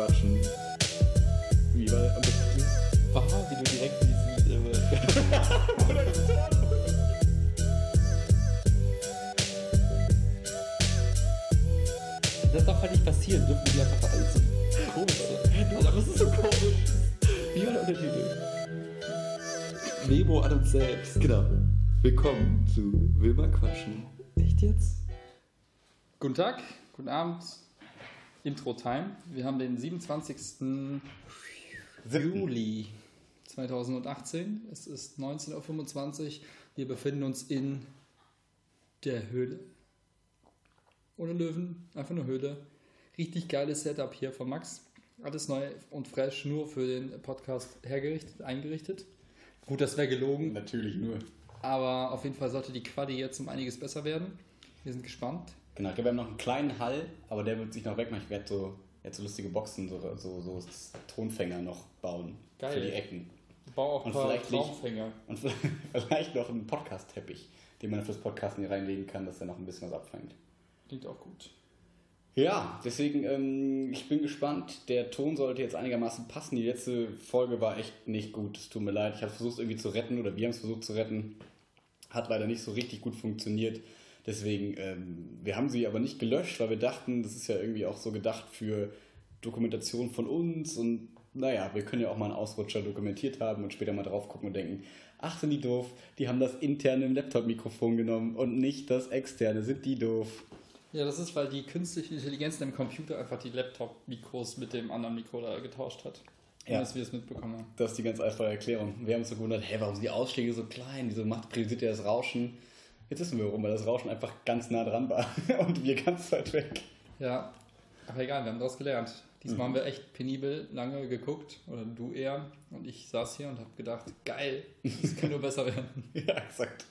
quatschen. Wie war am besten? Wow, wie du direkt diesen. Äh, das darf halt nicht passieren, dürfen die einfach alles so komisch sein. Aber das ist so komisch. Wie war der Untertitel? Memo an uns selbst. Genau. Willkommen zu Wilma Quatschen. Echt jetzt? Guten Tag, guten Abend. Intro-Time. Wir haben den 27. Juli 2018. Es ist 19.25 Uhr. Wir befinden uns in der Höhle. Ohne Löwen, einfach nur Höhle. Richtig geiles Setup hier von Max. Alles neu und fresh, nur für den Podcast hergerichtet, eingerichtet. Gut, das wäre gelogen, Natürlich nur. aber auf jeden Fall sollte die Quali jetzt um einiges besser werden. Wir sind gespannt. Genau, ich glaube, wir haben noch einen kleinen Hall, aber der wird sich noch wegmachen. Ich werde so, jetzt so lustige Boxen, so, so, so Tonfänger noch bauen. Geil. Für die Ecken. Baue auch Und ein paar Traumfänger. Und vielleicht noch einen Podcast-Teppich, den man fürs Podcasten hier reinlegen kann, dass er noch ein bisschen was abfängt. Klingt auch gut. Ja, deswegen, ähm, ich bin gespannt. Der Ton sollte jetzt einigermaßen passen. Die letzte Folge war echt nicht gut. Es tut mir leid. Ich habe versucht, irgendwie zu retten oder wir haben es versucht zu retten. Hat leider nicht so richtig gut funktioniert. Deswegen, ähm, wir haben sie aber nicht gelöscht, weil wir dachten, das ist ja irgendwie auch so gedacht für Dokumentation von uns und naja, wir können ja auch mal einen Ausrutscher dokumentiert haben und später mal drauf gucken und denken, ach, sind die doof, die haben das interne Laptop-Mikrofon genommen und nicht das externe, sind die doof. Ja, das ist, weil die künstliche Intelligenz im Computer einfach die Laptop-Mikros mit dem anderen Mikro da getauscht hat. Ja. Dass wir es mitbekommen haben. Das ist die ganz einfache Erklärung. Wir haben uns so gewundert, hä, warum sind die Ausschläge so klein? Wieso macht priorisiert ihr das Rauschen? Jetzt wissen wir warum, weil das Rauschen einfach ganz nah dran war und wir ganz weit weg. Ja, aber egal, wir haben daraus gelernt. Diesmal haben wir echt penibel lange geguckt, oder du eher, und ich saß hier und habe gedacht, geil, das kann nur besser werden. Ja, exakt.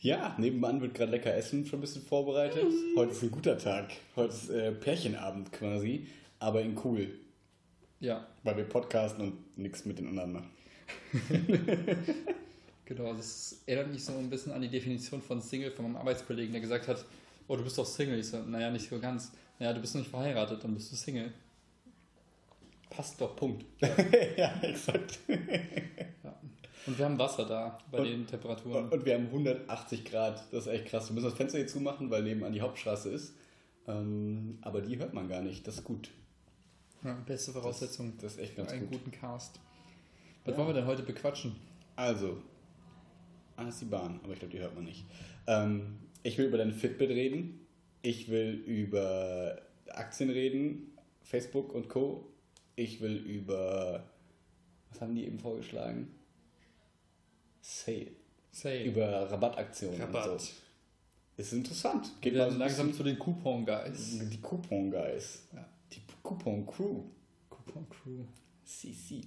Ja, nebenan wird gerade lecker Essen schon ein bisschen vorbereitet. Heute ist ein guter Tag. Heute ist äh, Pärchenabend quasi, aber in cool, Ja, weil wir podcasten und nichts mit den anderen machen. genau, das erinnert mich so ein bisschen an die Definition von Single von meinem Arbeitskollegen, der gesagt hat, oh, du bist doch Single. Ich so, naja, nicht so ganz. Naja, du bist noch nicht verheiratet, dann bist du Single. Passt doch, Punkt. ja, exakt. Ja. Und wir haben Wasser da bei Und- den Temperaturen. Und wir haben 180 Grad. Das ist echt krass. Wir müssen das Fenster hier zumachen, weil nebenan die Hauptstraße ist. Ähm, aber die hört man gar nicht. Das ist gut. Ja, beste Voraussetzung Das ist echt für ganz einen gut. guten Cast. Was Ja. wollen wir denn heute bequatschen? Also, ah, das ist die Bahn, aber ich glaube, die hört man nicht. Ähm, ich will über deine Fitbit reden. Ich will über Aktien reden, Facebook und Co. Ich will über, was haben die eben vorgeschlagen? Sale. Say. Über Rabattaktionen Rabatt. und so. Ist interessant. Wir mal so langsam zu den Coupon-Guys. Die Coupon Guys. Ja. Die Coupon Crew. Coupon-Crew. CC.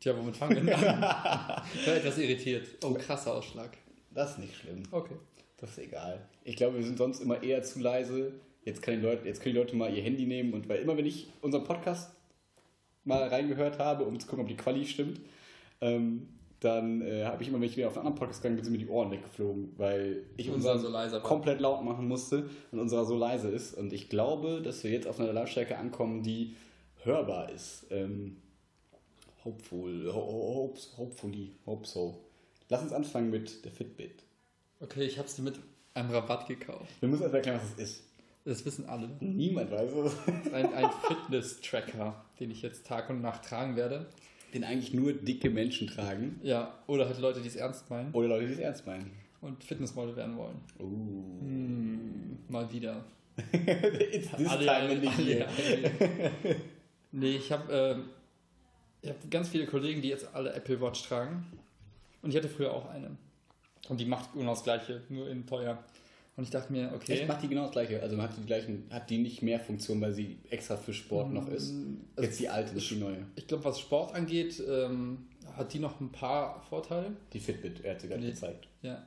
Tja, womit fangen wir denn an? ich war etwas irritiert. Oh, krasser Ausschlag. Das ist nicht schlimm. Okay. Das ist egal. Ich glaube, wir sind sonst immer eher zu leise. Jetzt, kann Leute, jetzt können die Leute mal ihr Handy nehmen und weil immer, wenn ich unseren Podcast mal reingehört habe, um zu gucken, ob die Quali stimmt, ähm, dann äh, habe ich immer, wenn ich wieder auf einen anderen Podcast gegangen bin, sind mir die Ohren weggeflogen, weil ich Unser unseren so leiser war. komplett laut machen musste und unserer so leise ist. Und ich glaube, dass wir jetzt auf einer Lautstärke ankommen, die hörbar ist. Ähm, hopeful, ho ho hopes, hopefully, hope so. Lass uns anfangen mit der Fitbit. Okay, ich habe sie mit einem Rabatt gekauft. Wir müssen erst erklären, was es ist. Das wissen alle. Niemand weiß es. Ein, ein Fitness-Tracker, den ich jetzt Tag und Nacht tragen werde. Den eigentlich nur dicke Menschen tragen. Ja, oder halt Leute, die es ernst meinen Oder Leute, die es ernst meinen. und Fitnessmodel werden wollen. Uh. Hm, mal wieder. It's this Alle- time in the alle- year. alle- nee, ich habe ähm, ich hab ganz viele Kollegen, die jetzt alle Apple Watch tragen. Und ich hatte früher auch eine. Und die macht genau das Gleiche, nur in teuer. Und ich dachte mir, okay. Echt, macht die genau das gleiche. Also man hat die gleichen, hat die nicht mehr Funktion, weil sie extra für Sport noch ist. also Jetzt die alte, nicht die neue. Ich glaube, was Sport angeht, ähm, hat die noch ein paar Vorteile. Die Fitbit, er hat sie gerade gezeigt. Ja.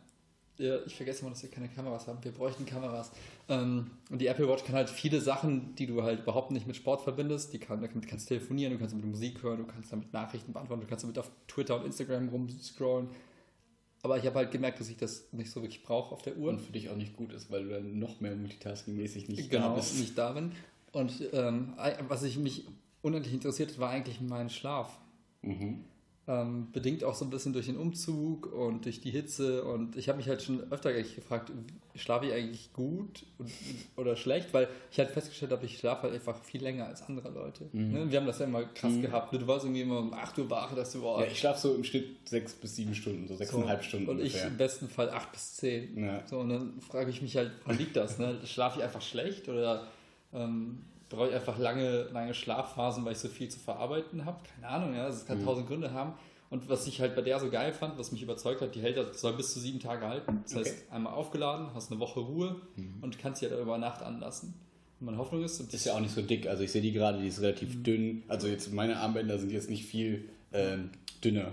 Ja. Ich vergesse immer, dass wir keine Kameras haben. Wir bräuchten Kameras. Ähm, und die Apple Watch kann halt viele Sachen, die du halt überhaupt nicht mit Sport verbindest. Die kann, damit kannst du telefonieren, du kannst damit Musik hören, du kannst damit Nachrichten beantworten, du kannst damit auf Twitter und Instagram rumscrollen. Aber ich habe halt gemerkt, dass ich das nicht so wirklich brauche auf der Uhr. Und für dich auch nicht gut ist, weil du dann noch mehr multitasking-mäßig nicht genau, da bist. nicht da bin. Und ähm, was ich mich unendlich interessiert hat, war eigentlich mein Schlaf. Mhm. Ähm, bedingt auch so ein bisschen durch den Umzug und durch die Hitze. Und ich habe mich halt schon öfter gefragt, schlafe ich eigentlich gut oder schlecht? Weil ich halt festgestellt habe, ich schlafe halt einfach viel länger als andere Leute. Mhm. Ne? Wir haben das ja immer krass gehabt. Du warst irgendwie immer um 8 Uhr wach, dass du boah, Ja, ich schlafe so im Schnitt sechs bis sieben Stunden, so sechseinhalb Stunden Und ich ungefähr. im besten Fall 8 bis 10. Ja. So, und dann frage ich mich halt, woran liegt das? Ne? Schlafe ich einfach schlecht oder ähm, brauche ich einfach lange, lange Schlafphasen, weil ich so viel zu verarbeiten habe? Keine Ahnung, ja. Es kann tausend Gründe haben. Und was ich halt bei der so geil fand, was mich überzeugt hat, die hält das soll bis zu sieben Tage halten. Das heißt, einmal aufgeladen, hast eine Woche Ruhe und kannst sie halt über Nacht anlassen. Und meine Hoffnung ist, und Ist ja auch nicht so dick. Also ich sehe die gerade, die ist relativ dünn. Also jetzt meine Armbänder sind jetzt nicht viel ähm, dünner.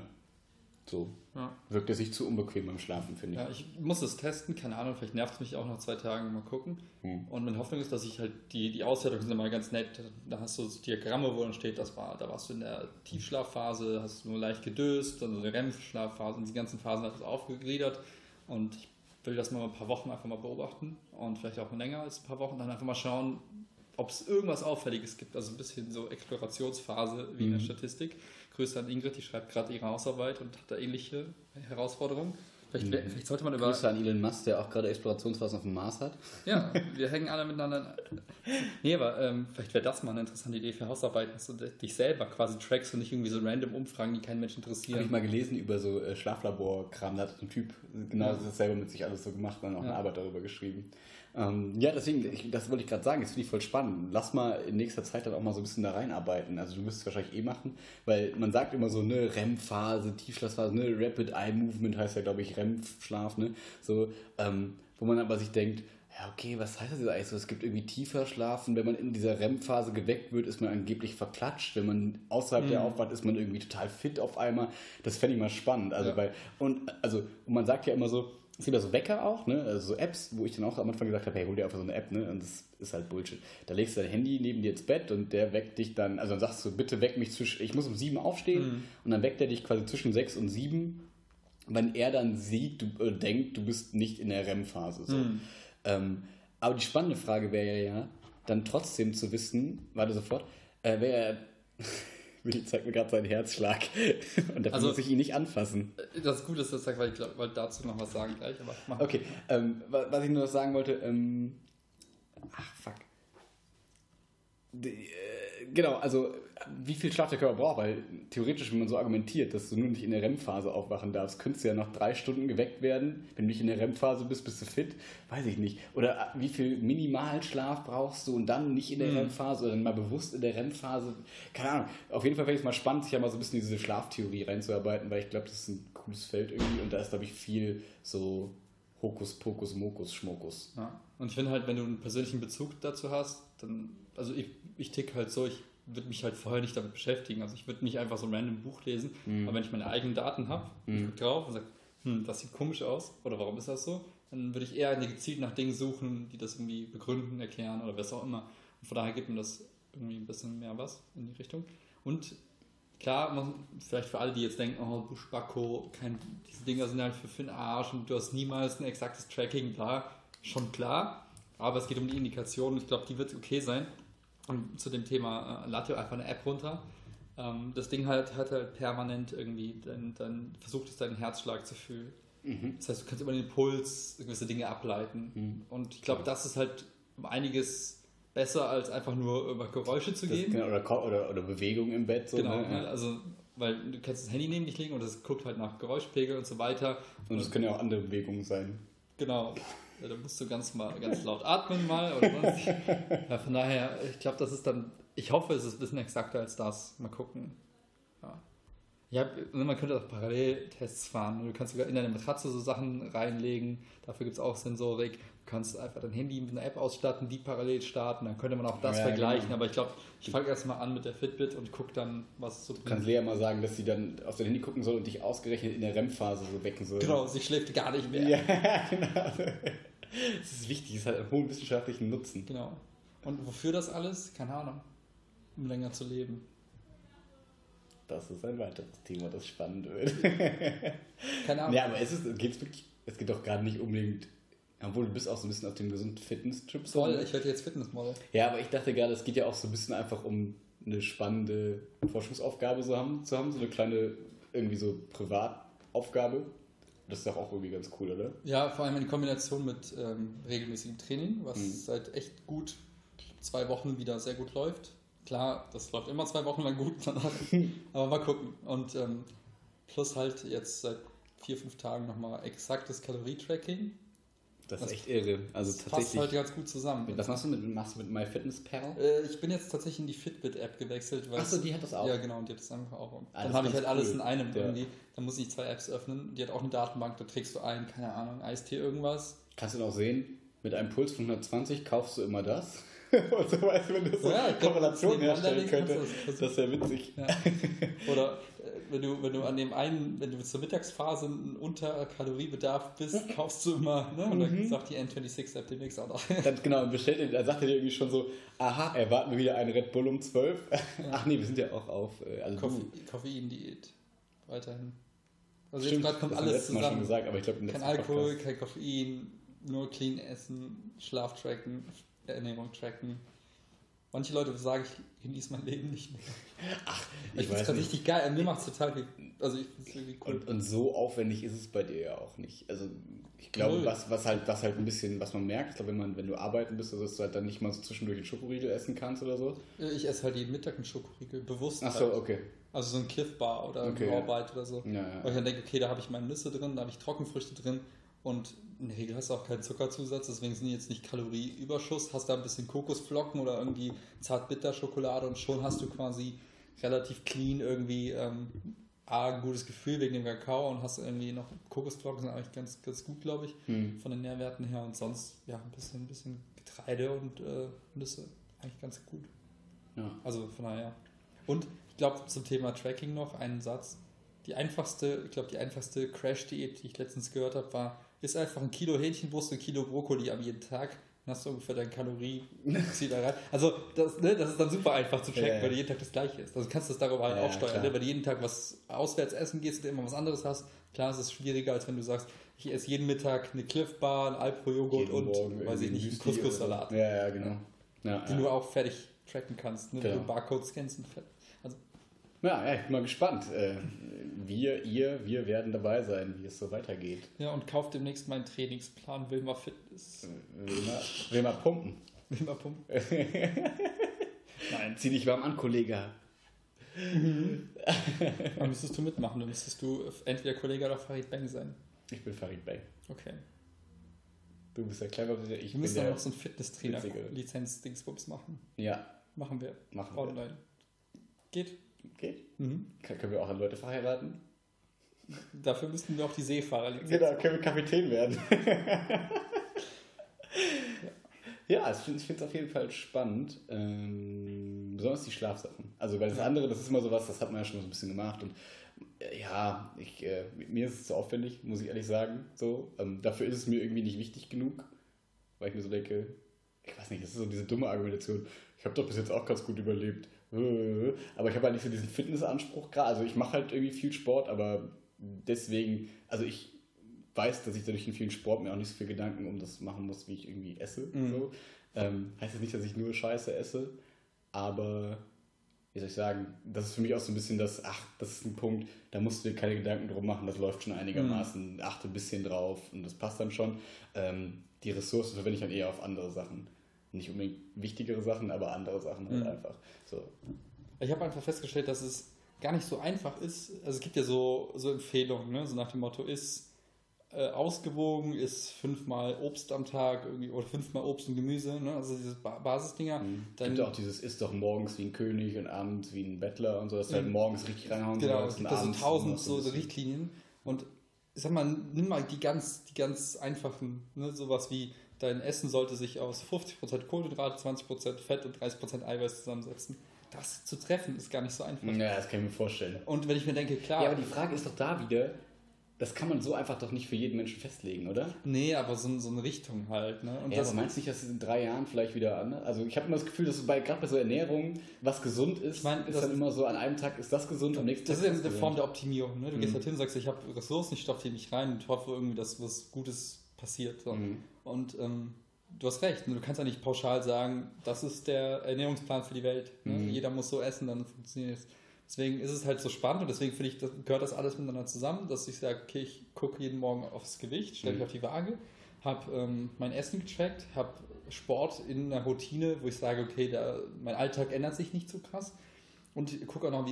So. Ja. Wirkt es sich zu unbequem beim Schlafen, finde ich. Ja, ich muss es testen, keine Ahnung, vielleicht nervt es mich auch nach zwei Tagen, mal gucken. Hm. Und meine Hoffnung ist, dass ich halt, die, die Auswertungen sind immer ganz nett, da hast du so Diagramme, wo dann steht, das war, da warst du in der Tiefschlafphase, hast du nur leicht gedöst, dann so eine REM-Schlafphase und die ganzen Phasen hat es aufgegliedert und ich will das mal ein paar Wochen einfach mal beobachten und vielleicht auch länger als ein paar Wochen, dann einfach mal schauen, ob es irgendwas Auffälliges gibt, also ein bisschen so Explorationsphase wie in der Statistik. Grüße an Ingrid, die schreibt gerade ihre Hausarbeit und hat da ähnliche Herausforderungen. Vielleicht, wär- vielleicht sollte man über. Grüße an Elon Musk, der auch gerade Explorationsphasen auf dem Mars hat. Ja, wir hängen alle miteinander. Nee, aber ähm, vielleicht wäre das mal eine interessante Idee für Hausarbeiten, dass du dich selber quasi trackst und nicht irgendwie so random Umfragen, die keinen Menschen Habe ich interessieren. mal gelesen über so äh, Schlaflabor-Kram. Da hat so ein Typ genau Ja. das selber mit sich alles so gemacht und dann auch Ja. eine Arbeit darüber geschrieben. Ähm, ja, deswegen, ich, das wollte ich gerade sagen, das finde ich voll spannend. Lass mal in nächster Zeit dann auch mal so ein bisschen da reinarbeiten. Also du wirst es wahrscheinlich eh machen, weil man sagt immer so, ne, REM-Phase, Tiefschlafphase, ne, Rapid Eye Movement heißt ja, glaube ich, REM-Schlaf, ne? So, ähm, wo man aber sich denkt, ja, okay, was heißt das jetzt eigentlich so? Es gibt irgendwie tiefer Schlafen. Wenn man in dieser REM-Phase geweckt wird, ist man angeblich verklatscht. Wenn man außerhalb der aufwacht, ist man irgendwie total fit auf einmal. Das fände ich mal spannend. Also, Ja. weil, und, also, und man sagt ja immer so, es gibt ja so Wecker auch, ne? also so Apps, wo ich dann auch am Anfang gesagt habe, hey, hol dir einfach so eine App, ne? und das ist halt Bullshit. Da legst du dein Handy neben dir ins Bett und der weckt dich dann, also dann sagst du, bitte weck mich zwischen, ich muss um sieben aufstehen und dann weckt er dich quasi zwischen sechs und sieben, wenn er dann sieht, du äh, denkt, du bist nicht in der REM-Phase. So. Ähm, aber die spannende Frage wäre ja, ja, dann trotzdem zu wissen, warte sofort, äh, wäre Willi zeigt mir gerade seinen Herzschlag und dafür Also- muss ich ihn nicht anfassen. Das ist gut, dass du das sagst, weil ich glaub, wollte dazu noch was sagen gleich. Aber Okay, ähm, wa- was ich nur noch sagen wollte, ähm, ach fuck. Die, äh, genau, also wie viel Schlaf der Körper braucht, weil theoretisch, wenn man so argumentiert, dass du nur nicht in der REM-Phase aufwachen darfst, könntest du ja nach drei Stunden geweckt werden. Wenn du nicht in der REM-Phase bist, bist du fit, weiß ich nicht. Oder äh, wie viel Minimalschlaf brauchst du und dann nicht in der Hm. REM-Phase oder dann mal bewusst in der REM-Phase. Keine Ahnung. Auf jeden Fall fände ich es mal spannend, sich ja mal so ein bisschen in diese Schlaftheorie reinzuarbeiten, weil ich glaube, das ist ein cooles Feld irgendwie und da ist, glaube ich, viel so Hokus Pokus Mokus Schmokus. Ja. Und ich finde halt, wenn du einen persönlichen Bezug dazu hast, dann, also ich, ich tick halt so, ich würde mich halt vorher nicht damit beschäftigen. Also ich würde nicht einfach so ein random Buch lesen, aber wenn ich meine eigenen Daten habe, ich gucke drauf und sage, hm, das sieht komisch aus oder warum ist das so, dann würde ich eher gezielt nach Dingen suchen, die das irgendwie begründen, erklären oder was auch immer. Und von daher gibt mir das irgendwie ein bisschen mehr was in die Richtung. Und klar, man, vielleicht für alle, die jetzt denken, oh, Buschbacko, kein, diese Dinger sind halt für, den Arsch und du hast niemals ein exaktes Tracking, bla, schon klar. Aber es geht um die Indikation und ich glaube, die wird okay sein. Und zu dem Thema, äh, lad dir einfach eine App runter. Ähm, das Ding halt, hat halt permanent irgendwie, dann, dann versucht es deinen Herzschlag zu fühlen. Das heißt, du kannst über den Puls gewisse Dinge ableiten. Und ich glaube, das ist halt um einiges besser, als einfach nur über Geräusche zu Das, gehen. genau, oder, oder, oder Bewegung im Bett. So, Genau, ne? ne? also weil du kannst das Handy neben dich legen und es guckt halt nach Geräuschpegel und so weiter. Und es können ja auch andere Bewegungen sein. Genau. Ja, da musst du ganz mal ganz laut atmen mal oder sonst. Ja, von daher, ich glaube, das ist dann, ich hoffe, es ist ein bisschen exakter als das. Mal gucken. Ja. Ja, man könnte auch Paralleltests fahren. Du kannst sogar in deine Matratze so Sachen reinlegen. Dafür gibt es auch Sensorik. Du kannst einfach dein Handy mit einer App ausstatten, die parallel starten. Dann könnte man auch das Ja, vergleichen. genau. Aber ich glaube, ich fange erstmal an mit der Fitbit und gucke dann, was es so Du kannst bringt. Lea mal sagen, dass sie dann auf dein Handy gucken soll und dich ausgerechnet in der REM-Phase so wecken soll. Genau, sie schläft gar nicht mehr. Ja, genau. Das ist wichtig, es hat einen hohen wissenschaftlichen Nutzen. Genau. Und wofür das alles? Keine Ahnung. Um länger zu leben. das ist ein weiteres Thema, das spannend wird. Keine Ahnung. Ja, aber es, ist, geht's wirklich, es geht doch gerade nicht unbedingt, obwohl du bist auch so ein bisschen auf dem gesunden Fitness-Trip. Voll, ne? ich werde jetzt Fitnessmodel. Ja, aber ich dachte gerade, es geht ja auch so ein bisschen einfach um eine spannende Forschungsaufgabe so haben, zu haben, so eine kleine irgendwie so Privataufgabe. Das ist doch auch irgendwie ganz cool, oder? Ja, vor allem in Kombination mit ähm, regelmäßigem Training, was Mhm. seit echt gut zwei Wochen wieder sehr gut läuft. Klar, das läuft immer zwei Wochen lang gut, danach, aber mal gucken. Und ähm, plus halt jetzt seit vier, fünf Tagen nochmal exaktes Kalorietracking. Das Das ist echt irre. Also Das passt tatsächlich. halt ganz gut zusammen. was machst du mit, machst du mit MyFitnessPal? Äh, ich bin jetzt tatsächlich in die Fitbit-App gewechselt. Achso, die hat das auch. Ja, genau, und die hat das einfach auch. Ah, dann habe ist ich halt ganz alles cool. in einem Ja. irgendwie. Dann muss ich zwei Apps öffnen. Die hat auch eine Datenbank, da trägst du ein, keine Ahnung, Eistee irgendwas. Kannst du noch sehen, mit einem Puls von 120 kaufst du immer das. Und so weißt du, wenn das so Ja, eine Korrelation herstellen könnte, das- das wäre witzig. Ja. Oder wenn du, wenn du an dem einen, wenn du zur Mittagsphase ein Unterkaloriebedarf bist, kaufst du immer, ne? Und dann sagt die N26-App demnächst auch noch. Dann, genau, bestellt dann sagt er dir irgendwie schon so, aha, erwarten wir wieder einen Red Bull um 12. Ach nee, wir sind ja auch auf, äh, also Koffe du, Koffein-Diät. Weiterhin. Also stimmt, jetzt gerade kommt alles letztes Mal schon zusammen. gesagt, aber ich glaube im Kein Alkohol, Podcast. kein Koffein, nur clean essen, Schlaf tracken, Ernährung tracken. Manche Leute sagen, ich genieße mein Leben nicht mehr. Ich Ich, finde es gerade richtig geil. Mir macht es total. Also ich finde irgendwie cool. Und, und so aufwendig ist es bei dir ja auch nicht. Also ich glaube, was, was halt, was halt ein bisschen, was man merkt, ich glaube, wenn man, wenn du arbeiten bist, also dass du halt dann nicht mal so zwischendurch einen Schokoriegel essen kannst oder so. ich esse halt jeden Mittag einen Schokoriegel, bewusst. Ach so, halt. okay. Also so ein Cliff Bar oder Okay, ein ja. Oder so. Ja, ja. Weil ich dann denke, okay, da habe ich meine Nüsse drin, da habe ich Trockenfrüchte drin und in der Regel hast du auch keinen Zuckerzusatz, deswegen sind die jetzt nicht Kalorieüberschuss. Hast da ein bisschen Kokosflocken oder irgendwie Zartbitterschokolade und schon hast du quasi relativ clean irgendwie ähm, A, ein gutes Gefühl wegen dem Kakao und hast irgendwie noch Kokosflocken, sind eigentlich ganz, ganz gut, glaube ich, Hm. von den Nährwerten her und sonst ja ein bisschen, ein bisschen Getreide und äh, Nüsse. Eigentlich ganz gut. Ja. Also von daher. Und ich glaube, zum Thema Tracking noch einen Satz. Die einfachste, ich glaube, die einfachste Crash-Diät, die ich letztens gehört habe, war, ist einfach ein Kilo Hähnchenbrust, ein Kilo Brokkoli am jeden Tag. Dann hast du ungefähr dein Kalorieziel erreicht. Also das, ne, das ist dann super einfach zu tracken, Ja, ja. weil du jeden Tag das gleiche isst. Also kannst du das darüber halt auch steuern. Ne? Wenn du jeden Tag was auswärts essen gehst und immer was anderes hast, klar ist es schwieriger, als wenn du sagst, ich esse jeden Mittag eine Cliff Bar, ein Alpro-Joghurt und, Morgen weiß ich nicht, einen Couscous-Salat. Ja, ja, genau. Ja, den ja. du auch fertig tracken kannst. Ne? Genau. Du Barcode scannst und fertig. Ja, ich bin mal gespannt. Äh, Wir, ihr, wir werden dabei sein, wie es so weitergeht. ja, und kauf demnächst meinen Trainingsplan Wilma Fitness. Will mal, will mal pumpen. Wilma Pump. Nein. Zieh dich warm an, Kollege. Dann müsstest du mitmachen. Dann müsstest du entweder Kollege oder Farid Bang sein. Ich bin Farid Bey. Okay. Du bist der cleverere, ich Wir bin müssen der... dann noch so ein Fitnesstrainer Witzige. Lizenz-Dingsbums machen. Ja, Machen wir. machen wir. Online. Geht. Geht. Mhm. Können wir auch an Leute verheiraten? Dafür müssten wir auch die Seefahrer Genau, können wir Kapitän werden. ja, ich finde es auf jeden Fall spannend. Ähm, besonders die Schlafsachen. Also, weil das andere, das ist immer sowas, das hat man ja schon so ein bisschen gemacht. Und äh, ja, ich, äh, mir ist es zu aufwendig, muss ich ehrlich sagen. So, ähm, dafür ist es mir irgendwie nicht wichtig genug. Weil ich mir so denke, ich weiß nicht, das ist so diese dumme Argumentation. Ich habe doch bis jetzt auch ganz gut überlebt. Äh, Aber ich habe halt nicht so diesen Fitnessanspruch gerade. Also ich mache halt irgendwie viel Sport, aber deswegen, also ich weiß, dass ich dadurch in vielen Sport mir auch nicht so viel Gedanken um das machen muss, wie ich irgendwie esse. Mhm. So. Ähm, heißt jetzt nicht, dass ich nur Scheiße esse, aber wie soll ich sagen, das ist für mich auch so ein bisschen das, ach, das ist ein Punkt, da musst du dir keine Gedanken drum machen, das läuft schon einigermaßen, achte ein bisschen drauf und das passt dann schon. Ähm, die Ressourcen verwende ich dann eher auf andere Sachen. Nicht unbedingt wichtigere Sachen, aber andere Sachen halt Mhm. einfach. So. Ich habe einfach festgestellt, dass es gar nicht so einfach ist. Also es gibt ja so, so Empfehlungen, ne? so nach dem Motto, ist äh, ausgewogen, ist fünfmal Obst am Tag irgendwie, oder fünfmal Obst und Gemüse, ne? also diese ba Basisdinger. Es Dann, gibt auch dieses, isst doch morgens wie ein König und abends wie ein Bettler und so, dass du halt Mhm. morgens richtig reinhauen genau, es gibt da so tausend so, so. Richtlinien und ich sag mal, nimm mal die ganz, die ganz einfachen, ne? sowas wie dein Essen sollte sich aus 50% Kohlenhydrate, 20% Fett und 30% Eiweiß zusammensetzen. Das zu treffen ist gar nicht so einfach. Ja, das kann ich mir vorstellen. Und wenn ich mir denke, klar, Ja, aber die Frage ist doch da wieder, das kann man so einfach doch nicht für jeden Menschen festlegen, oder? Nee, aber so, so eine Richtung halt. Ne? Und ja, das aber meinst du nicht, dass es in drei Jahren vielleicht wieder an? Also ich habe immer das Gefühl, dass bei gerade bei so Ernährung, was gesund ist, ich mein, ist dann immer so, an einem Tag ist das gesund, am nächsten das Tag ist ja eine Form der Optimierung. Ne? Du mhm. gehst halt hin und sagst, ich habe Ressourcen, ich stopfe die nicht rein und hoffe irgendwie, dass was Gutes passiert. So. Mhm. Und ähm, du hast recht, ne? du kannst ja nicht pauschal sagen, das ist der Ernährungsplan für die Welt. Ne? Mhm. Jeder muss so essen, dann funktioniert es. Deswegen ist es halt so spannend und deswegen finde ich, das, gehört das alles miteinander zusammen, dass ich sage, okay, ich gucke jeden Morgen aufs Gewicht, stelle mich mhm. auf die Waage, habe ähm, mein Essen getrackt, habe Sport in einer Routine, wo ich sage, okay, der, mein Alltag ändert sich nicht so krass und gucke auch noch,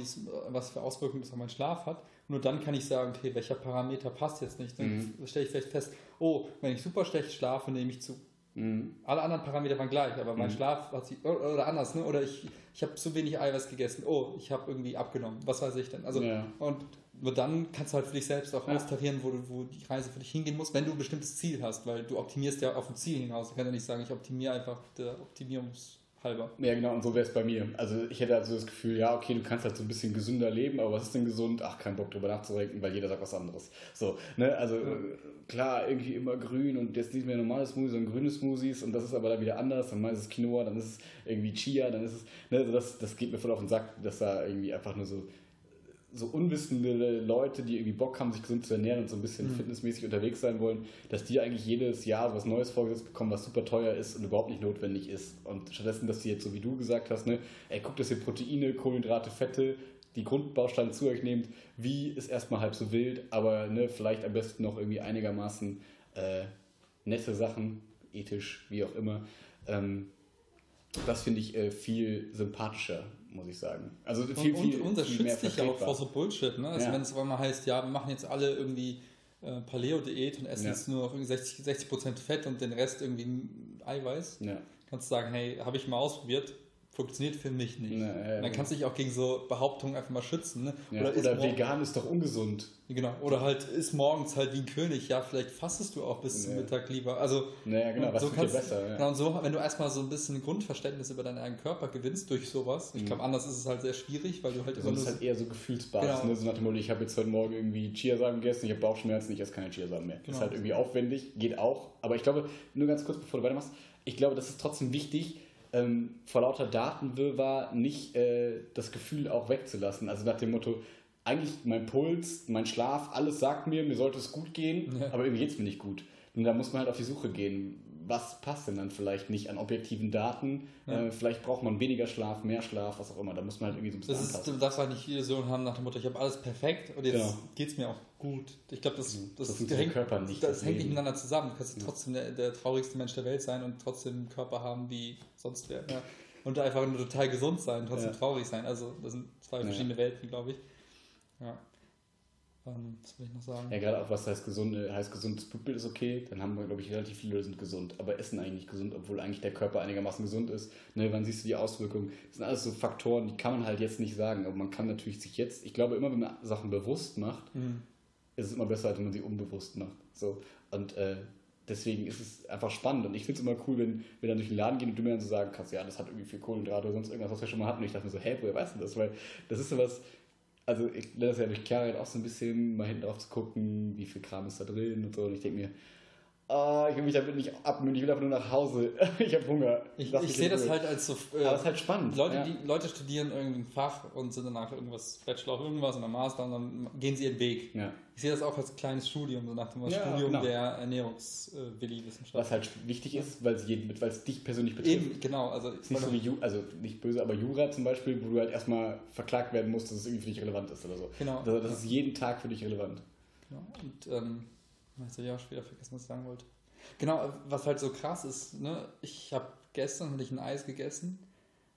was für Auswirkungen das auf meinen Schlaf hat. Nur dann kann ich sagen, okay, welcher Parameter passt jetzt nicht. Dann mhm. stelle ich vielleicht fest, oh, wenn ich super schlecht schlafe, nehme ich zu. Mhm. Alle anderen Parameter waren gleich, aber mein mhm. Schlaf hat sich, oder anders, ne? oder ich, ich habe zu wenig Eiweiß gegessen, oh, ich habe irgendwie abgenommen, was weiß ich denn. Also, ja. und nur dann kannst du halt für dich selbst auch ja. austarieren, wo, du, wo die Reise für dich hingehen muss, wenn du ein bestimmtes Ziel hast, weil du optimierst ja auf ein Ziel hinaus. Du kannst ja nicht sagen, ich optimiere einfach der Optimierungs- halber. Ja, genau, und so wäre es bei mir. Also ich hätte also das Gefühl, ja, okay, du kannst halt so ein bisschen gesünder leben, aber was ist denn gesund? Ach, kein Bock drüber nachzudenken, weil jeder sagt was anderes. So, ne, also ja. klar, irgendwie immer grün und jetzt nicht mehr normales Smoothie, sondern grüne Smoothies und das ist aber dann wieder anders. Dann ist es Quinoa, dann ist es irgendwie Chia, dann ist es, ne, also das, das geht mir voll auf den Sack, dass da irgendwie einfach nur so so unwissende Leute, die irgendwie Bock haben, sich gesund zu ernähren und so ein bisschen mhm. fitnessmäßig unterwegs sein wollen, dass die eigentlich jedes Jahr was Neues vorgesetzt bekommen, was super teuer ist und überhaupt nicht notwendig ist. Und stattdessen, dass die jetzt so wie du gesagt hast, ne, ey, guckt, dass ihr Proteine, Kohlenhydrate, Fette, die Grundbausteine zu euch nehmt, wie ist erstmal halb so wild, aber ne, vielleicht am besten noch irgendwie einigermaßen äh, nette Sachen, ethisch, wie auch immer. Ähm, das finde ich äh, viel sympathischer, muss ich sagen. Also viel, und, viel, und, das schützt dich auch vor so Bullshit. Ne? Also ja. wenn es auf einmal heißt, ja, wir machen jetzt alle irgendwie äh, Paleo-Diät und essen ja. jetzt nur noch 60, 60% Fett und den Rest irgendwie Eiweiß, ja. kannst du sagen, hey, habe ich mal ausprobiert, funktioniert für mich nicht. Na, ja, dann kannst du dich auch gegen so Behauptungen einfach mal schützen. Ne? Ja, oder, oder vegan ist doch ungesund. Genau. Oder halt ist morgens halt wie ein König. Ja, vielleicht fastest du auch bis zum Mittag lieber. Also, naja, genau, was so kannst, besser. Ja. Genau, und so, wenn du erstmal so ein bisschen Grundverständnis über deinen eigenen Körper gewinnst durch sowas, ich mhm. glaube, anders ist es halt sehr schwierig, weil du halt immer. ist halt eher so Gefühlsbasis. Genau. Ne? So nach dem Motto, ich habe jetzt heute Morgen irgendwie Chiasamen gegessen, ich habe Bauchschmerzen, ich esse keine Chiasamen mehr. Genau. Ist halt irgendwie aufwendig, geht auch. Aber ich glaube, nur ganz kurz, bevor du weitermachst, ich glaube, das ist trotzdem wichtig, ähm, vor lauter Datenwirrwarr nicht äh, das Gefühl auch wegzulassen. Also nach dem Motto, eigentlich mein Puls, mein Schlaf, alles sagt mir, mir sollte es gut gehen, ja. aber irgendwie geht es mir nicht gut. Und da muss man halt auf die Suche gehen was passt denn dann vielleicht nicht an objektiven Daten? Ja. Äh, vielleicht braucht man weniger Schlaf, mehr Schlaf, was auch immer. Da muss man halt irgendwie so ein bisschen das ist, Du darfst halt nicht die Illusion haben nach dem Motto, ich habe alles perfekt und jetzt genau. geht es mir auch gut. Ich glaube, das, mhm. das, das, hängt, Körper nicht, das hängt nicht miteinander zusammen. Du kannst ja. trotzdem der, der, traurigste Mensch der Welt sein und trotzdem einen Körper haben wie sonst wer. Ja. Und einfach nur total gesund sein, und trotzdem traurig sein. Also das sind zwei verschiedene Welten, glaube ich. Ja. Ähm, was will ich noch sagen? Ja, gerade auch was heißt gesund, heißt gesundes Blutbild ist okay, dann haben wir, glaube ich, relativ viele, sind gesund, aber essen eigentlich nicht gesund, obwohl eigentlich der Körper einigermaßen gesund ist. Ne, wann siehst du die Auswirkungen? Das sind alles so Faktoren, die kann man halt jetzt nicht sagen, aber man kann natürlich sich jetzt, ich glaube, immer wenn man Sachen bewusst macht, mhm. ist es immer besser, als wenn man sie unbewusst macht. So. Und äh, deswegen ist es einfach spannend und ich finde es immer cool, wenn wir dann durch den Laden gehen und du mir dann so sagen kannst, ja, das hat irgendwie viel Kohlenhydrate oder sonst irgendwas, was wir schon mal hatten. Und ich dachte mir so, hä, woher weißt du das? Weil das ist so was, also ich lerne das ja durch Klarheit auch so ein bisschen, mal hinten drauf zu gucken, wie viel Kram ist da drin und so. Und ich denke mir, oh, ich will mich damit nicht abmühen, ich will einfach nur nach Hause. ich habe Hunger. Ich, ich, ich sehe das halt als so. Äh, Aber es ist halt spannend. Leute, ja. die, Leute studieren irgendein Fach und sind danach irgendwas, Bachelor, irgendwas oder Master und dann gehen sie ihren Weg. Ja. Ich sehe das auch als kleines Studium, so nach dem ja, Studium genau. der Ernährungswilli-Wissenschaft. Was halt wichtig ist, weil es, jeden, weil es dich persönlich betrifft. Eben, genau. Also, ist nicht so wie, Ju also nicht böse, aber Jura zum Beispiel, wo du halt erstmal verklagt werden musst, dass es irgendwie für dich relevant ist oder so. Genau. Also das ist jeden Tag für dich relevant. Genau. Und ähm, Habe ich auch später vergessen, was ich sagen wollte. Genau, was halt so krass ist, ne? ich habe gestern hatte ich ein Eis gegessen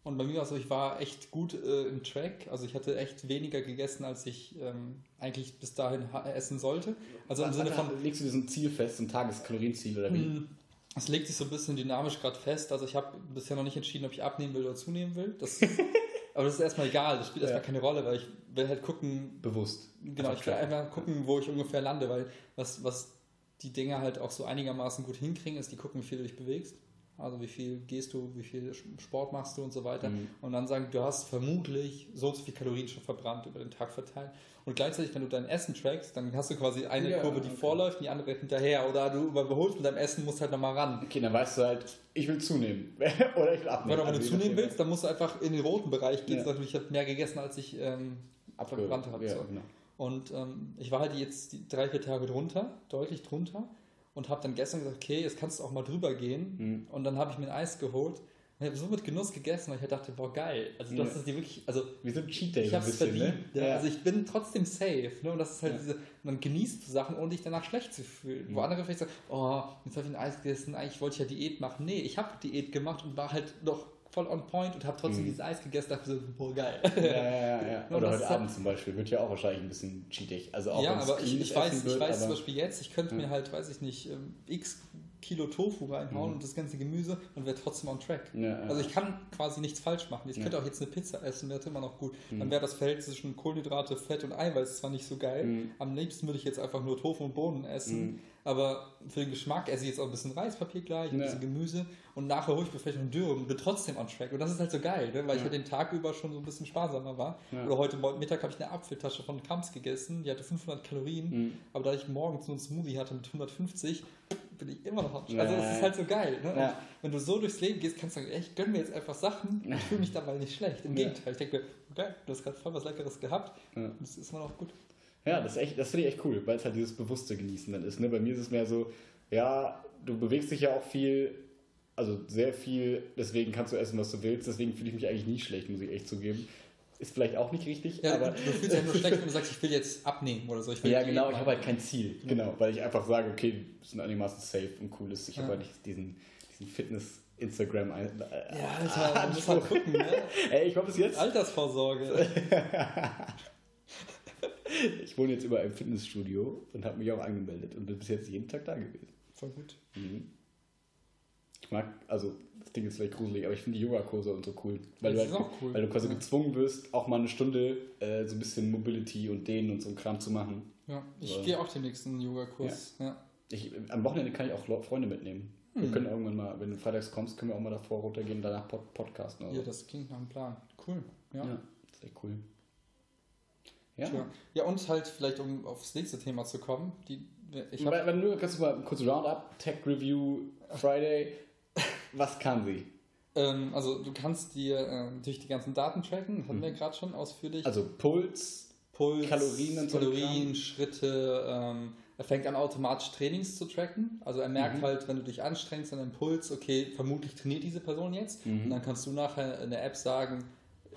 und bei mir war es so, ich war echt gut äh, im Track. Also ich hatte echt weniger gegessen, als ich ähm, eigentlich bis dahin essen sollte. Also im Sinne von. Legst du dir so ein Ziel fest, ein Tageskalorienziel oder wie? Hm, es legt sich so ein bisschen dynamisch gerade fest. Also ich habe bisher noch nicht entschieden, ob ich abnehmen will oder zunehmen will. Das, aber das ist erstmal egal, das spielt ja. erstmal keine Rolle, weil ich will halt gucken. Bewusst. Genau, ich will einfach gucken, wo ich ungefähr lande, weil was, was die Dinge halt auch so einigermaßen gut hinkriegen, ist, die gucken, wie viel du dich bewegst. Also wie viel gehst du, wie viel Sport machst du und so weiter. Mhm. Und dann sagen, du hast vermutlich so und so viel Kalorien schon verbrannt über den Tag verteilt. Und gleichzeitig, wenn du dein Essen trackst, dann hast du quasi eine ja, Kurve, die okay. vorläuft und die andere hinterher. Oder du überholst mit deinem Essen, musst halt nochmal ran. Okay, dann weißt du halt, ich will zunehmen. Oder ich will abnehmen. Wenn du also zunehmen willst, dann musst du einfach in den roten Bereich gehen. Ja. Ich habe mehr gegessen, als ich ähm, verbrannt habe. Ja, so. genau. Und ähm, ich war halt jetzt die drei, vier Tage drunter, deutlich drunter. Und habe dann gestern gesagt, okay, jetzt kannst du auch mal drüber gehen. Mhm. Und dann habe ich mir ein Eis geholt ich habe so mit Genuss gegessen, weil ich dachte, boah, geil. Also, das ja. ist die wirklich. Also, Wie so ein Cheat Day. Ich habe es verdient. Ne? Ja. Also, ich bin trotzdem safe. Ne? Und das ist halt ja. diese. Man genießt Sachen, ohne dich danach schlecht zu fühlen. Mhm. Wo andere vielleicht sagen, oh, jetzt habe ich ein Eis gegessen, eigentlich wollte ich ja Diät machen. Nee, ich habe Diät gemacht und war halt noch voll on point und habe trotzdem mhm. dieses Eis gegessen dachte so, boah, geil. Ja, ja, ja. Oder heute Abend zum Beispiel. Wird ja auch wahrscheinlich ein bisschen cheatig. Also auch ja, aber ich, ich weiß, wird, ich weiß zum Beispiel jetzt, ich könnte mir halt, weiß ich nicht, ähm, x Kilo Tofu reinhauen mhm. und das ganze Gemüse und wäre trotzdem on track. Ja, also ich kann quasi nichts falsch machen. Ich ja. könnte auch jetzt eine Pizza essen, wäre immer noch gut. Mhm. Dann wäre das Verhältnis zwischen Kohlenhydrate, Fett und Eiweiß zwar nicht so geil. Mhm. Am liebsten würde ich jetzt einfach nur Tofu und Bohnen essen. Aber für den Geschmack esse ich jetzt auch ein bisschen Reispapier gleich, ein bisschen Gemüse und nachher hole ich mir vielleicht Dürre und bin trotzdem on track. Und das ist halt so geil, ne? weil ich ja den Tag über schon so ein bisschen sparsamer war. Oder heute Mittag habe ich eine Apfeltasche von Kamps gegessen, die hatte 500 Kalorien, mhm. aber da ich morgens nur einen Smoothie hatte mit 150, bin ich immer noch am Also es ist halt so geil. Ne? Ja. Wenn du so durchs Leben gehst, kannst du sagen, ey, ich gönne mir jetzt einfach Sachen und ich fühle mich dabei nicht schlecht. Im ja. Gegenteil, ich denke, okay, du hast gerade voll was Leckeres gehabt ja. und das ist immer noch gut. Ja, das, das finde ich echt cool, weil es halt dieses bewusste Genießen dann ist. Ne? Bei mir ist es mehr so, ja, du bewegst dich ja auch viel, also sehr viel, deswegen kannst du essen, was du willst. Deswegen fühle ich mich eigentlich nie schlecht, muss ich echt zugeben. Ist vielleicht auch nicht richtig, ja, aber. Du fühlst dich ja nur schlecht, wenn du sagst, ich will jetzt abnehmen oder so. ja, genau, ich habe halt kein Ziel. Genau, weil ich einfach sage, okay, wir sind einigermaßen safe und cool ist. Ich ja. habe halt nicht diesen, diesen Fitness- Instagram ein. Äh, ja, Alter, ah, muss halt gucken, ne? Ey, ich hoffe es jetzt. Altersvorsorge. ich wohne jetzt über einem Fitnessstudio und habe mich auch angemeldet und bin bis jetzt jeden Tag da gewesen. Voll gut. Mhm. Ich mag, also das Ding ist vielleicht gruselig, aber ich finde die Yoga-Kurse und so cool. Weil das du halt, cool. Weil du quasi ja. gezwungen wirst, auch mal eine Stunde äh, so ein bisschen Mobility und Dehnen und so ein Kram zu machen. Ja, ich so. gehe auch den nächsten Yoga-Kurs. Ja. ja. Ich, am Wochenende kann ich auch Freunde mitnehmen. Hm. Wir können irgendwann mal, wenn du freitags kommst, können wir auch mal davor runtergehen, danach pod podcasten. Oder ja, das klingt nach einem Plan. Cool. Ja, ja das ist echt cool. Ja. ja, und halt vielleicht, um aufs nächste Thema zu kommen, die ich hab, wenn du kannst du mal kurz Roundup, Tech Review Friday, was kann sie? Ähm, also du kannst dir äh, natürlich die ganzen Daten tracken, hatten mhm. wir gerade schon ausführlich. Also Puls, Puls Kalorien und Kalorien, Schritte. Ähm, er fängt an automatisch Trainings zu tracken. Also er merkt mhm. halt, wenn du dich anstrengst an deinem Puls, okay, vermutlich trainiert diese Person jetzt. Mhm. Und dann kannst du nachher in der App sagen,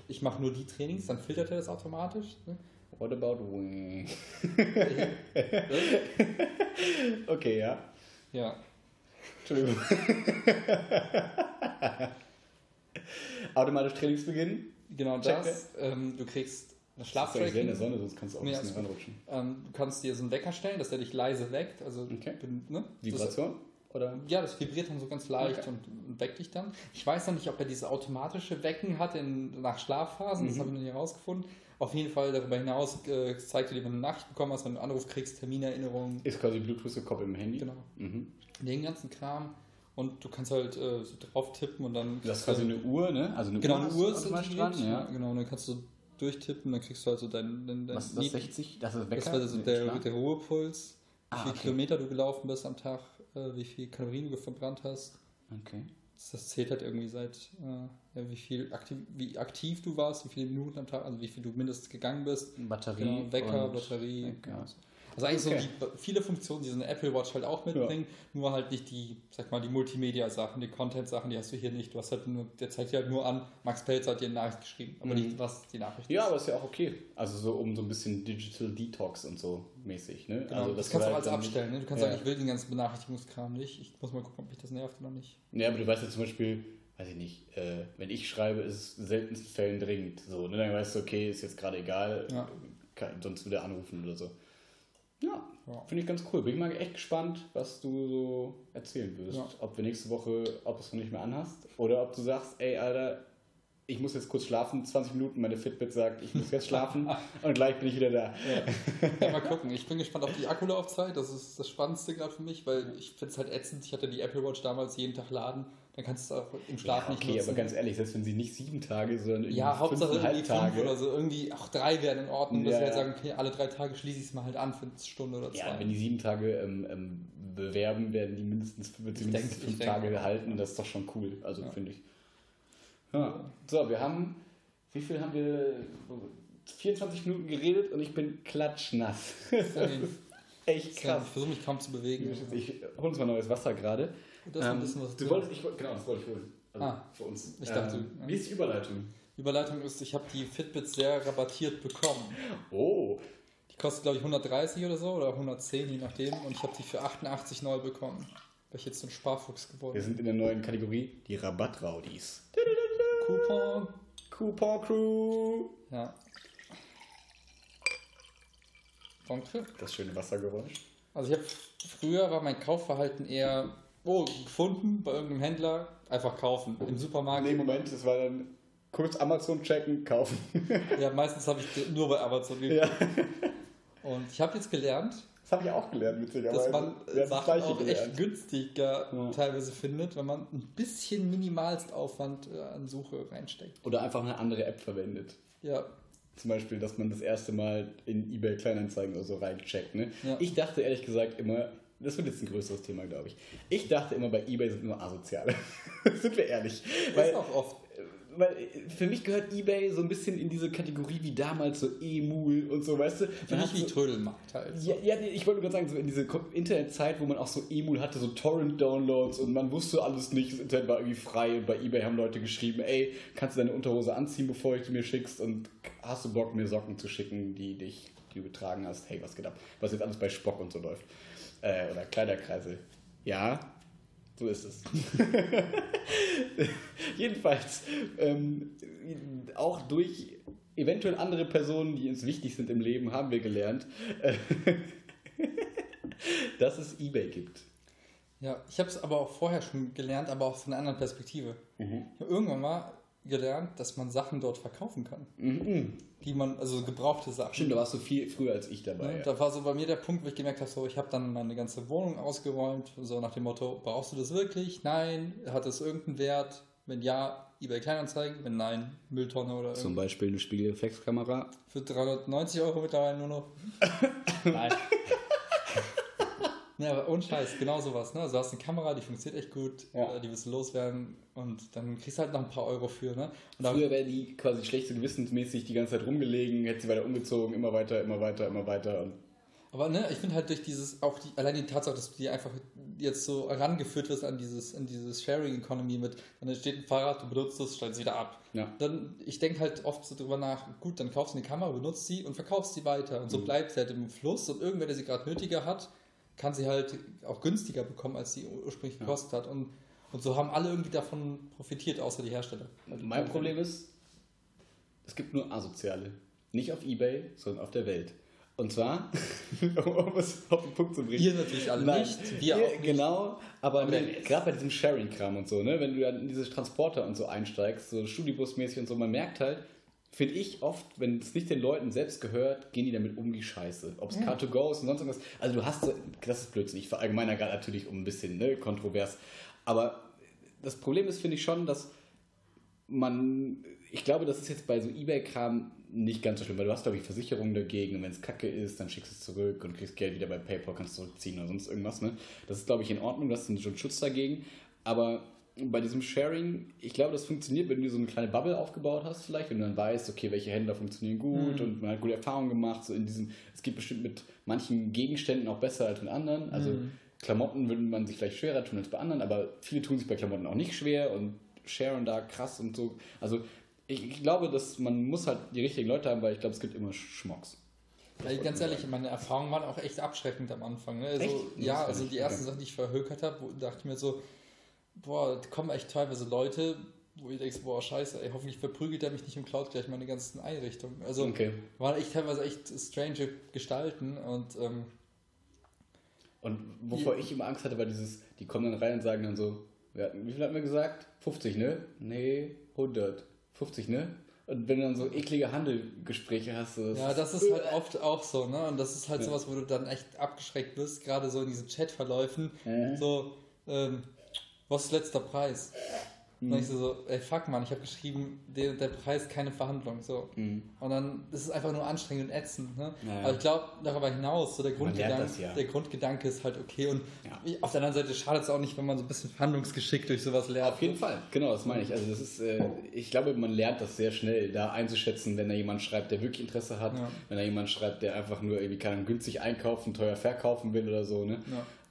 ich mache nur die Trainings, dann filtert er das automatisch. Ne? What about wing? okay, ja. Ja. Entschuldigung. Automatisch Trainingsbeginn. Genau das. Ähm, du kriegst eine Schlaftracking. in der Sonne, sonst kannst du auch nee, ein bisschen ranrutschen. Ähm, du kannst dir so einen Wecker stellen, dass der dich leise weckt. Also, okay. ne? Vibration? Oder? Ja, das vibriert dann so ganz leicht okay. und, weckt dich dann. Ich weiß noch nicht, ob er dieses automatische Wecken hat in, nach Schlafphasen, mhm. das habe ich noch nicht herausgefunden. Auf jeden Fall darüber hinaus äh, zeigt dir, wenn du eine Nachricht bekommen hast, wenn du einen Anruf kriegst, Terminerinnerungen. Ist quasi Bluetooth gekoppelt im Handy. Genau. Mhm. Den ganzen Kram. Und du kannst halt äh, so drauf tippen und dann. Das ist quasi eine Uhr, ne? Also eine genau, Uhr, eine Uhr ist dran, ja. Genau, und dann kannst du durchtippen, dann kriegst du halt so dein. dein, dein Was ist das, 60? Das ist Wecker? Das war so der, der Ruhepuls. Wie ah, viele okay. Kilometer du gelaufen bist am Tag, äh, wie viel Kalorien du verbrannt hast. Okay. Das zählt halt irgendwie seit, äh, wie viel aktiv, wie aktiv du warst, wie viele Minuten am Tag, also wie viel du mindestens gegangen bist. Batterie. Genau, Wecker, Batterie. Wecker. Genau. Also eigentlich okay. so viele Funktionen, die so eine Apple Watch halt auch mitbringt, ja. nur halt nicht die, sag mal, die Multimedia-Sachen, die Content-Sachen, die hast du hier nicht. Du hast halt nur, der zeigt dir halt nur an, Max Pelz hat dir eine Nachricht geschrieben, aber mhm. nicht, was die Nachricht ist. Ja, aber ist ja auch okay. Also so um so ein bisschen Digital Detox und so mäßig, ne? Genau, also, das kannst du auch halt als abstellen, ne? Du kannst ja. sagen, ich will den ganzen Benachrichtigungskram nicht. Ich muss mal gucken, ob mich das nervt oder nicht. Ja, aber du weißt ja zum Beispiel, weiß ich nicht, äh, wenn ich schreibe, ist es in seltensten Fällen dringend. So, ne? Dann weißt du, okay, ist jetzt gerade egal, ja. kann, sonst wieder anrufen oder so. Ja, ja. finde ich ganz cool. Bin ich mal echt gespannt, was du so erzählen wirst. Ja. Ob wir nächste Woche, ob du es noch nicht mehr anhast oder ob du sagst, ey, Alter, ich muss jetzt kurz schlafen, 20 Minuten, meine Fitbit sagt, ich muss jetzt schlafen und gleich bin ich wieder da. Ja. ja. mal gucken. Ich bin gespannt auf die Akkulaufzeit. Das ist das Spannendste gerade für mich, weil ich finde es halt ätzend. Ich hatte die Apple Watch damals jeden Tag laden Dann kannst du es auch im Schlaf Ja, nicht okay, nutzen. aber ganz ehrlich, selbst wenn sie nicht sieben Tage, sondern irgendwie ja, Hauptsache irgendwie fünfeinhalb fünf oder so. Irgendwie auch drei wären in Ordnung, dass Ja, wir halt sagen, okay, alle drei Tage schließe ich es mal halt an für eine Stunde oder zwei. Ja, wenn die sieben Tage ähm, ähm, bewerben, werden die mindestens, wird sie Ich mindestens denke- fünf ich Tage auch. halten. Das ist doch schon cool, also Ja. finde ich. Ja. So, wir haben, wie viel haben wir? 24 Minuten geredet und ich bin klatschnass. Echt Ich krass. versuche mich kaum zu bewegen. Ich hole uns mal neues Wasser gerade. Das ist ein Ähm, bisschen was du wolltest, ich, genau, das wollte ich holen. Also Ah. für uns. Ich dachte, ähm, wie ist die Überleitung? Überleitung ist, ich habe die Fitbit sehr rabattiert bekommen. Oh, Die kostet, glaube ich, 130 oder so oder 110, je nachdem. Und ich habe die für 88 neu bekommen. Weil ich jetzt so ein Sparfuchs geworden wir sind in der neuen Kategorie, die Rabattraudis. Coupon. Coupon Crew. Ja. Danke. Das schöne Wassergeräusch. Also ich habe früher war mein Kaufverhalten eher oh gefunden bei irgendeinem Händler einfach kaufen im Supermarkt. Nee, Moment, das war dann kurz Amazon checken, kaufen. Ja, meistens habe ich nur bei Amazon gekauft. ja. Und ich habe jetzt gelernt, Das habe ich auch gelernt, witzigerweise. dass man das Sachen auch gelernt. echt günstiger Ja. teilweise findet, wenn man ein bisschen minimalst Aufwand äh, an Suche reinsteckt. Oder einfach eine andere App verwendet. Ja, Zum Beispiel, dass man das erste Mal in eBay Kleinanzeigen oder so reincheckt. Ne? Ja. Ich dachte ehrlich gesagt immer, das wird jetzt ein größeres Thema, glaube ich. Ich dachte immer, bei eBay sind nur Asoziale. sind wir ehrlich. Weil, ist auch oft. weil für mich gehört eBay so ein bisschen in diese Kategorie wie damals so E-Mul und so, weißt du? Für mich hat wie so, Trödelmarkt halt. Ja, ja, ich wollte gerade sagen, so in diese Internetzeit, wo man auch so Emul hatte, so Torrent-Downloads und man wusste alles nicht, das Internet war irgendwie frei und bei Ebay haben Leute geschrieben, ey, kannst du deine Unterhose anziehen, bevor ich die mir schickst und hast du Bock, mir Socken zu schicken, die dich, die du getragen hast? Hey, was geht ab? Was jetzt alles bei Spock und so läuft. Äh, oder Kleiderkreise. Ja, so ist es. Jedenfalls, ähm, auch durch eventuell andere Personen, die uns wichtig sind im Leben, haben wir gelernt, äh, dass es eBay gibt. Ja, ich habe es aber auch vorher schon gelernt, aber auch von einer anderen Perspektive. Mhm. Ich habe irgendwann mal gelernt, dass man Sachen dort verkaufen kann. Mhm. Die man, also gebrauchte Sachen. Stimmt, da warst du viel früher als ich dabei. Ne? ja. Da war so bei mir der Punkt, wo ich gemerkt habe, so, ich habe dann meine ganze Wohnung ausgeräumt, so nach dem Motto, brauchst du das wirklich? Nein. Hat es irgendeinen Wert? Wenn ja, eBay Kleinanzeigen, wenn nein, Mülltonne oder Zum irgendwas. Beispiel eine Spiegelreflexkamera. Für 390 Euro mittlerweile nur noch. nein. Ja, aber ohne Scheiß, genau sowas. Ne? Also du hast eine Kamera, die funktioniert echt gut, Ja. äh, die willst du loswerden und dann kriegst du halt noch ein paar Euro für. Ne? Und Früher wäre die quasi schlechte gewissensmäßig die ganze Zeit rumgelegen, hätte sie weiter umgezogen, immer weiter, immer weiter, immer weiter. Und Aber ne, ich finde halt durch dieses, auch die, allein die Tatsache, dass du die einfach jetzt so herangeführt wirst an dieses, an dieses Sharing Economy mit, dann entsteht ein Fahrrad, du benutzt es, stellst es wieder ab. ja. Dann, ich denke halt oft so drüber nach, gut, dann kaufst du eine Kamera, benutzt sie und verkaufst sie weiter. Und so Mhm. bleibt sie halt im Fluss und irgendwer, der sie gerade nötiger hat, kann sie halt auch günstiger bekommen, als sie ursprünglich Ja. gekostet hat. Und, und so haben alle irgendwie davon profitiert, außer die Hersteller. Mein Problem ist, es gibt nur Asoziale. Nicht auf Ebay, sondern auf der Welt. Und zwar, um es auf den Punkt zu bringen. Ihr natürlich alle Nein, nicht, wir auch nicht. Genau, aber Aber gerade bei diesem Sharing-Kram und so, ne, wenn du dann in diese Transporter und so einsteigst, so Studibus-mäßig und so, man merkt halt, finde ich oft, wenn es nicht den Leuten selbst gehört, gehen die damit um wie Scheiße. Ob es Car2Go ist und sonst irgendwas. Also du hast, so- das ist Blödsinn, ich verallgemeiner gerade natürlich um ein bisschen ne, kontrovers. Aber das Problem ist, finde ich schon, dass man, ich glaube, das ist jetzt bei so Ebay-Kram nicht ganz so schlimm, weil du hast, glaube ich, Versicherungen dagegen und wenn es kacke ist, dann schickst du es zurück und kriegst Geld wieder bei PayPal, kannst zurückziehen oder sonst irgendwas. Ne? Das ist, glaube ich, in Ordnung, das ist schon Schutz dagegen. Aber bei diesem Sharing, ich glaube, das funktioniert, wenn du so eine kleine Bubble aufgebaut hast, vielleicht, wenn du dann weißt, okay, welche Händler funktionieren gut Mhm. und man hat gute Erfahrungen gemacht, so in diesem, es geht bestimmt mit manchen Gegenständen auch besser als mit anderen. Also Mhm. Klamotten würde man sich vielleicht schwerer tun als bei anderen, aber viele tun sich bei Klamotten auch nicht schwer und sharen da krass und so. Also ich, glaube, dass man muss halt die richtigen Leute haben, weil ich glaube, es gibt immer Schmocks. Ja, ganz ehrlich, meine Erfahrungen waren auch echt abschreckend am Anfang. Ne? Also, Echt? Ja, also die ersten. Sachen, die ich verhökert habe, dachte ich mir so, boah, da kommen echt teilweise Leute, wo ich denke, boah, scheiße, ey, hoffentlich verprügelt er mich nicht und klaut gleich meine ganzen Einrichtungen. Also Okay. waren echt teilweise echt strange Gestalten und ähm, Und wovor ich immer Angst hatte, war dieses, die kommen dann rein und sagen dann so, hatten, wie viel hatten wir gesagt? 50, ne? Nee, 100. 50, ne? Und wenn du dann so eklige Handelgespräche hast, so, ja, das ist halt oft auch so, ne? Und das ist halt Ja. sowas, wo du dann echt abgeschreckt bist, gerade so in diesen Chatverläufen. Äh. So, ähm, was ist letzter Preis? Mhm. Und ich so, so, ey, fuck man, ich habe geschrieben, der, der Preis keine Verhandlung. So. Mhm. Und dann ist es einfach nur anstrengend und ätzend. Ne? Ja, Aber ich glaube, darüber hinaus, so der Grundgedanke, das, ja. der Grundgedanke ist halt okay. Und ja. auf der anderen Seite schadet es auch nicht, wenn man so ein bisschen Verhandlungsgeschick durch sowas lernt. Auf jeden Fall, genau, das meine ich. Also das ist, äh, ich glaube, man lernt das sehr schnell, da einzuschätzen, wenn da jemand schreibt, der wirklich Interesse hat, wenn da jemand schreibt, der einfach nur irgendwie kann günstig einkaufen, teuer verkaufen will oder so. Ne?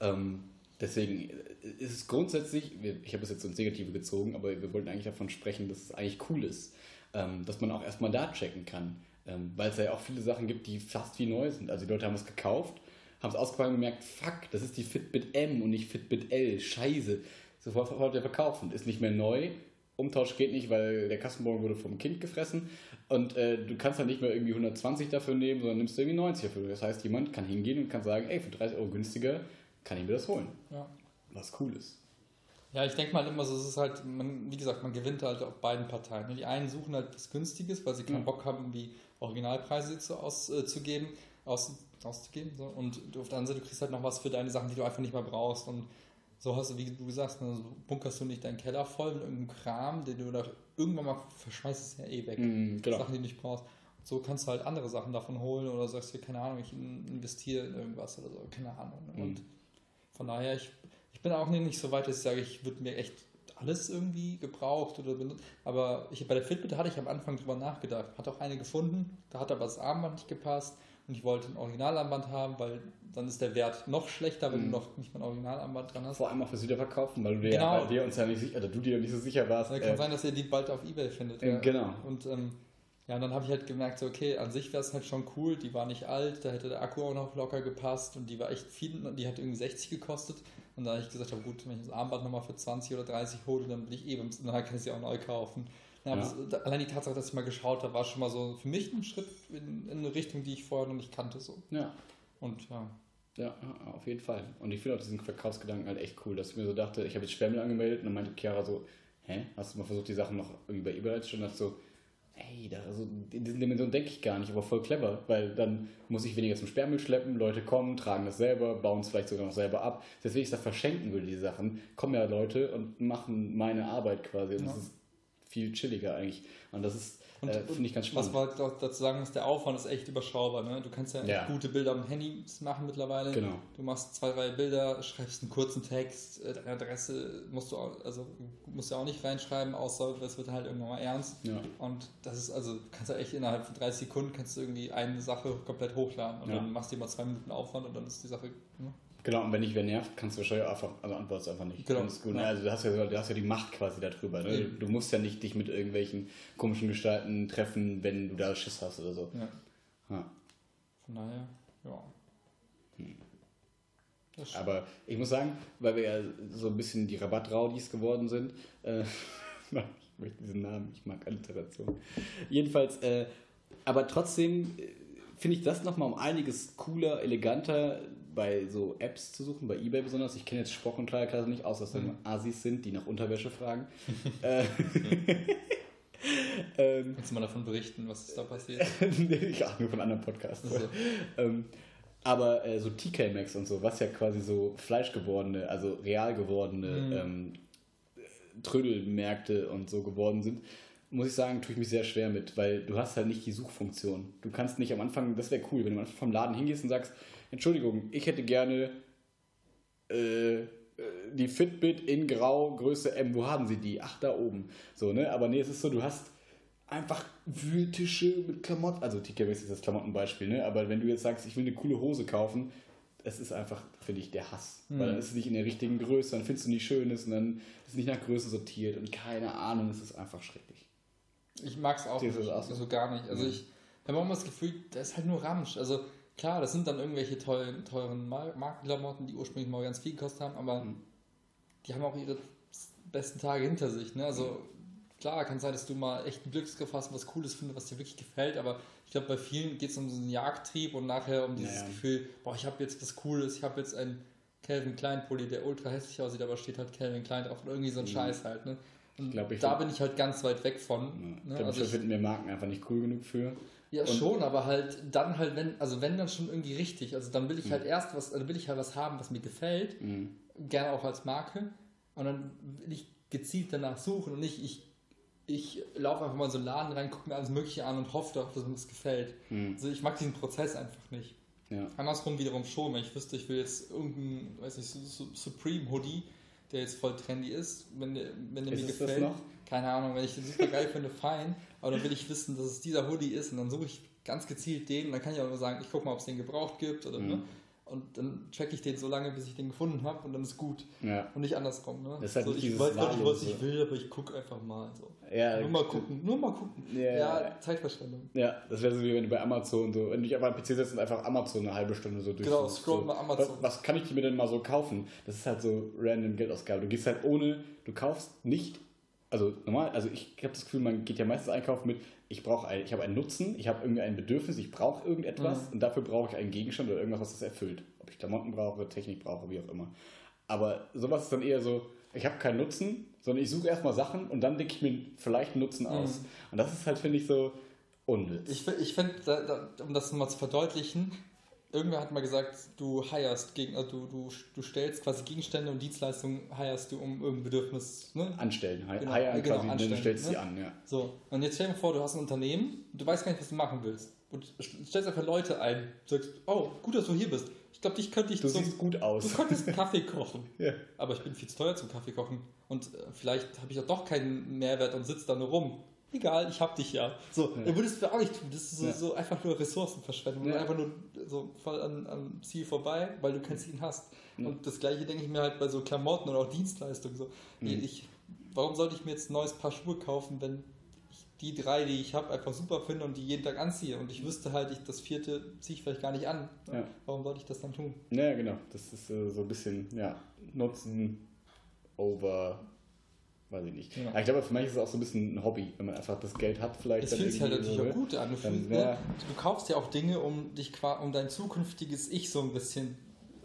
Ähm, deswegen ist es grundsätzlich, ich habe es jetzt ins Negative gezogen, aber wir wollten eigentlich davon sprechen, dass es eigentlich cool ist, ähm, dass man auch erstmal da checken kann. Ähm, weil es ja auch viele Sachen gibt, die fast wie neu sind. Also die Leute haben es gekauft, haben es ausgepackt und gemerkt, fuck, das ist die Fitbit M und nicht Fitbit L, scheiße. Sofort wollte er verkaufen, ist nicht mehr neu. Umtausch geht nicht, weil der Kassenbon wurde vom Kind gefressen und äh, du kannst dann nicht mehr irgendwie 120 dafür nehmen, sondern nimmst irgendwie 90 dafür. Das heißt, jemand kann hingehen und kann sagen, ey, für 30 Euro günstiger kann ich mir das holen. Ja was cool ist. Ja, ich denke mal immer so, es ist halt, man, wie gesagt, man gewinnt halt auf beiden Parteien. Ne? Die einen suchen halt was Günstiges, weil sie keinen mhm. Bock haben, irgendwie Originalpreise zu, auszugeben, äh, aus, auszugeben. So. Und auf der anderen Seite, du kriegst halt noch was für deine Sachen, die du einfach nicht mehr brauchst. Und so hast du, wie du gesagt hast, ne, so bunkerst du nicht deinen Keller voll mit irgendeinem Kram, den du da irgendwann mal verschmeißt, es ja eh weg. Mhm, genau. Sachen, die du nicht brauchst. So kannst du halt andere Sachen davon holen oder sagst dir, keine Ahnung, ich investiere in irgendwas oder so, keine Ahnung. Ne? Mhm. Von daher, ich ich bin auch nicht so weit, dass ich sage, ich würde mir echt alles irgendwie gebraucht oder benutzt. Aber ich, bei der Fitbit hatte ich am Anfang drüber nachgedacht. Hat auch eine gefunden, da hat aber das Armband nicht gepasst und ich wollte ein Originalarmband haben, weil dann ist der Wert noch schlechter, wenn mhm. du noch nicht mal ein Originalarmband dran hast. Vor allem auch fürs Wiederverkaufen, weil du genau. dir, uns ja nicht sicher, oder du dir nicht so sicher warst. Ja, kann äh, sein, dass ihr die bald auf Ebay findet. Ja. Genau. Und ähm, ja, und dann habe ich halt gemerkt, so, okay, an sich wäre es halt schon cool, die war nicht alt, da hätte der Akku auch noch locker gepasst und die war echt viel, die hat irgendwie 60 gekostet. Und da habe ich gesagt, habe, gut, wenn ich das Armband nochmal für 20 oder 30 hole, dann will ich eben, dann kann ich sie auch neu kaufen. Ja, ja. Das, allein die Tatsache, dass ich mal geschaut habe, war schon mal so für mich ein Schritt in, in eine Richtung, die ich vorher noch nicht kannte. So. Ja. Und ja. Ja, auf jeden Fall. Und ich finde auch diesen Verkaufsgedanken halt echt cool, dass ich mir so dachte, ich habe jetzt Sperrmüll angemeldet und dann meinte Chiara so, hä, hast du mal versucht, die Sachen noch irgendwie bei eBay zu stellen? Und so, Ey, da, also in diesen Dimensionen denke ich gar nicht, aber voll clever, weil dann muss ich weniger zum Sperrmüll schleppen, Leute kommen, tragen das selber, bauen es vielleicht sogar noch selber ab. Deswegen ich das verschenken würde, die Sachen, kommen ja Leute und machen meine Arbeit quasi. Und ja. das ist viel chilliger eigentlich. Und das ist und, äh, Finde ich ganz spannend. Was wir dazu sagen muss, der Aufwand ist echt überschaubar. Ne? Du kannst ja, ja. gute Bilder am Handy machen mittlerweile. Genau. Du machst zwei, drei Bilder, schreibst einen kurzen Text, äh, deine Adresse musst du auch, also musst du auch nicht reinschreiben, außer es wird halt irgendwann mal ernst. Ja. Und das ist, also du kannst ja echt innerhalb von 30 Sekunden kannst du irgendwie eine Sache komplett hochladen und ja. dann machst du immer zwei Minuten Aufwand und dann ist die Sache. Ne? Genau, und wenn dich wer nervt, kannst du wahrscheinlich einfach, also antwortest einfach nicht. Genau. Gut, ne? Also du hast, ja, du hast ja die Macht quasi darüber. Ne? Du musst ja nicht dich mit irgendwelchen komischen Gestalten treffen, wenn du da Schiss hast oder so. Ja. ja. Von daher, ja. Hm. Aber ich muss sagen, weil wir ja so ein bisschen die Rabattraudis geworden sind, äh, ich möchte diesen Namen, ich mag Alliteration. Jedenfalls, äh, aber trotzdem äh, finde ich das nochmal um einiges cooler, eleganter, bei so Apps zu suchen, bei Ebay besonders. Ich kenne jetzt Spock und Kleiderklasse nicht, außer dass mhm. dann Asis sind, die nach Unterwäsche fragen. äh, ähm, Kannst du mal davon berichten, was ist da passiert? ja, nur von anderen Podcasts. Also. Ähm, aber äh, so TK Max und so, was ja quasi so fleischgewordene, also real gewordene mhm. ähm, Trödelmärkte und so geworden sind, muss ich sagen, tue ich mich sehr schwer mit, weil du hast halt nicht die Suchfunktion. Du kannst nicht am Anfang, das wäre cool, wenn du am Anfang vom Laden hingehst und sagst, Entschuldigung, ich hätte gerne äh, die Fitbit in Grau, Größe M, wo haben Sie die? Ach, da oben. So, ne? Aber nee, es ist so, du hast einfach Wühltische mit Klamotten. Also TKW ist das Klamottenbeispiel, ne? Aber wenn du jetzt sagst, ich will eine coole Hose kaufen, es ist einfach, finde ich, der Hass. Mhm. Weil dann ist es nicht in der richtigen Größe, dann findest du nicht schönes und dann ist es nicht nach Größe sortiert und keine Ahnung, es ist einfach schrecklich. Ich mag es auch, nicht, auch so? gar nicht. Also mhm. ich habe auch immer das Gefühl, da ist halt nur Ramsch. Also Klar, das sind dann irgendwelche teuren, teuren Markenklamotten, die ursprünglich mal ganz viel gekostet haben, aber mhm. die haben auch ihre besten Tage hinter sich. Ne? Also mhm. klar, kann sein, dass du mal echt einen Glücksgriff hast und was Cooles findest, was dir wirklich gefällt, aber ich glaube, bei vielen geht es um so einen Jagdtrieb und nachher um dieses naja. Gefühl, boah, ich habe jetzt was Cooles, ich habe jetzt einen Calvin Klein Pulli, der ultra hässlich aussieht, aber steht halt Calvin Klein drauf und irgendwie so ein mhm. Scheiß halt. Ne? Und glaub, da bin ich halt ganz weit weg von. Ja. Ne? Ich glaube, also finden wir Marken einfach nicht cool genug für. Ja, und schon, aber halt dann halt, wenn, also wenn dann schon irgendwie richtig. Also dann will ich halt mhm. erst was, dann will ich halt was haben, was mir gefällt. Mhm. Gerne auch als Marke. Und dann will ich gezielt danach suchen und nicht, ich, ich laufe einfach mal in so einen Laden rein, gucke mir alles Mögliche an und hoffe darauf, dass mir das gefällt. Hm. Also ich mag diesen Prozess einfach nicht. Ja. Andersrum wiederum schon, wenn ich wüsste, ich will jetzt irgendeinen, weiß nicht, Su- Su- Supreme Hoodie, der jetzt voll trendy ist, wenn der, wenn der Ist mir es das gefällt. noch? Keine Ahnung, wenn ich den super geil finde, fein, aber dann will ich wissen, dass es dieser Hoodie ist und dann suche ich ganz gezielt den und dann kann ich auch nur sagen, ich gucke mal, ob es den gebraucht gibt oder Mhm. ne? Und dann track ich den so lange, bis ich den gefunden habe und dann ist gut. Ja. Und nicht andersrum. Ne? Das ist halt so, ich weiß gar nicht, was ich will, aber ich gucke einfach mal. So. Ja, nur mal gucken, nur mal gucken. Ja. Ja, Zeitverschwendung. Ja, das wäre so wie wenn du bei Amazon so, wenn du dich einfach am PC setzt und einfach Amazon eine halbe Stunde so durch. Genau, scroll mal Amazon. Was, was kann ich mir denn mal so kaufen? Das ist halt so random Geldausgabe. Du gehst halt ohne, du kaufst nicht, also normal, also ich habe das Gefühl, man geht ja meistens einkaufen mit, ich brauche ein, ich habe einen Nutzen, ich habe irgendwie ein Bedürfnis, ich brauche irgendetwas Mhm. und dafür brauche ich einen Gegenstand oder irgendwas, was das erfüllt. Ob ich Klamotten brauche, Technik brauche, wie auch immer. Aber sowas ist dann eher so, ich habe keinen Nutzen, sondern ich suche erstmal Sachen und dann denke ich mir vielleicht einen Nutzen aus. Und das ist halt, finde ich, so unnütz. Ich, ich finde, da, da, um das mal zu verdeutlichen, irgendwer hat mal gesagt, du hirest gegen, also du, du, du stellst quasi Gegenstände und Dienstleistungen hirest du um irgendein Bedürfnis. Ne? Anstellen, hi- Genau, hiren genau, quasi, du anstellen, stellst ne? sie an, ja. So, und jetzt stell dir vor, du hast ein Unternehmen, du weißt gar nicht, was du machen willst. Und st- stellst einfach Leute ein, sagst, oh, gut, dass du hier bist. Ich glaube, dich könnte ich Du zum, siehst gut aus. Du könntest Kaffee kochen. Ja. Aber ich bin viel zu teuer zum Kaffee kochen. Und äh, vielleicht habe ich ja doch keinen Mehrwert und sitze da nur rum. Egal, ich hab dich ja. So, Ja. würdest du auch nicht tun. Das ist so, Ja. so einfach nur Ressourcenverschwendung. Ja. Und einfach nur so voll an, am Ziel vorbei, weil du kein Ziel hast. Ja. Und das gleiche denke ich mir halt bei so Klamotten oder auch Dienstleistungen. So. Mhm. Ich, warum sollte ich mir jetzt ein neues Paar Schuhe kaufen, wenn ich die drei, die ich habe, einfach super finde und die jeden Tag anziehe? Und ich wüsste halt, ich, das vierte ziehe ich vielleicht gar nicht an. Warum sollte ich das dann tun? Ja, genau. Das ist äh, so ein bisschen, ja, Nutzen over, weiß ich nicht. Ja. Aber ich glaube, für manche ist es auch so ein bisschen ein Hobby, wenn man einfach das Geld hat, vielleicht. Dann fühlt sich halt natürlich auch gut an. Du, ja. ne? du kaufst ja auch Dinge, um dich um dein zukünftiges Ich so ein bisschen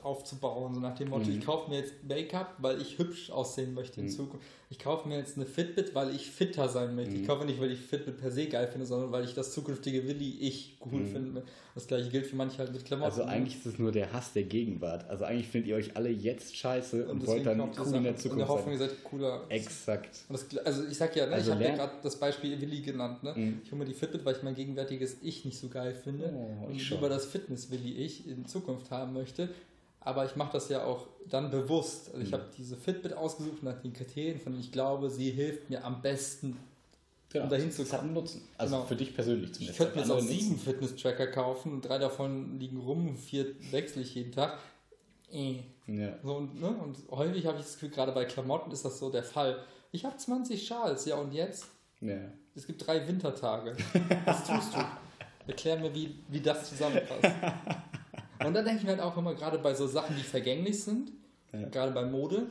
aufzubauen. So nach dem Motto, Mhm. ich kaufe mir jetzt Make-up, weil ich hübsch aussehen möchte in Mhm. Zukunft. Ich kaufe mir jetzt eine Fitbit, weil ich fitter sein möchte. Mhm. Ich kaufe nicht, weil ich Fitbit per se geil finde, sondern weil ich das zukünftige Willi ich cool Mhm. finde. Das gleiche gilt für manche halt mit Klamotten. Also eigentlich ist es nur der Hass der Gegenwart. Also eigentlich findet ihr euch alle jetzt scheiße und, wollt dann cool in der in der Zukunft Hoffnung, ihr seid cooler. Exakt. Und das, also ich sag ja, ne, Also ich habe ja gerade das Beispiel Willi genannt. Ne? Mhm. Ich hole mir die Fitbit, weil ich mein gegenwärtiges Ich nicht so geil finde Oh, und lieber das Fitness-Willi Ich in Zukunft haben möchte. Aber ich mache das ja auch dann bewusst. Also ich Mhm. habe diese Fitbit ausgesucht nach den Kriterien, von denen ich glaube, sie hilft mir am besten. Genau. Um dahin zu das hat einen Nutzen. Also Genau. für dich persönlich Ich zumindest. könnte mir jetzt auch sieben Fitness-Tracker kaufen und drei davon liegen rum, vier wechsle ich jeden Tag. Äh. Ja. So, und, ne? und häufig habe ich das Gefühl, gerade bei Klamotten ist das so der Fall. Ich habe 20 Schals, ja und jetzt? ja. Es gibt drei Wintertage. Was tust du? Erklär mir, wie, wie das zusammenpasst. Und dann denke ich mir halt auch immer, gerade bei so Sachen, die vergänglich sind, Ja. gerade bei Mode,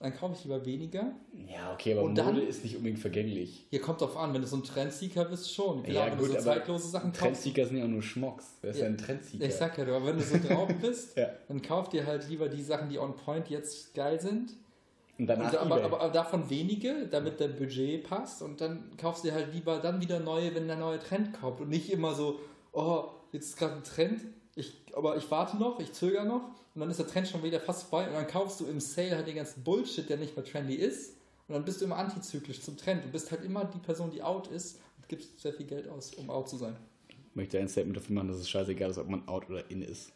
dann kaufe ich lieber weniger. Ja, okay, aber Und Mode dann- ist nicht unbedingt vergänglich. Hier kommt drauf an, wenn du so ein Trendseeker bist, schon. Klar, Ja, wenn gut, du so aber zeitlose Sachen kaufst. Trendseeker sind ja auch nur Schmocks. Wer ist Ja. ein Trendseeker? Ich sag ja, aber wenn du so drauf bist, Ja. dann kauf dir halt lieber die Sachen, die on point jetzt geil sind. Und danach Und, aber, eBay. aber, aber davon wenige, damit dein Budget passt. Und dann kaufst du dir halt lieber dann wieder neue, wenn der neue Trend kommt. Und nicht immer so, oh, jetzt ist gerade ein Trend, ich, aber ich warte noch, ich zögere noch. Und dann ist der Trend schon wieder fast vorbei. Und dann kaufst du im Sale halt den ganzen Bullshit, der nicht mehr trendy ist. Und dann bist du immer antizyklisch zum Trend. Du bist halt immer die Person, die out ist und gibst sehr viel Geld aus, um out zu sein. Ich möchte ein Statement dafür machen, dass es scheißegal ist, ob man out oder in ist.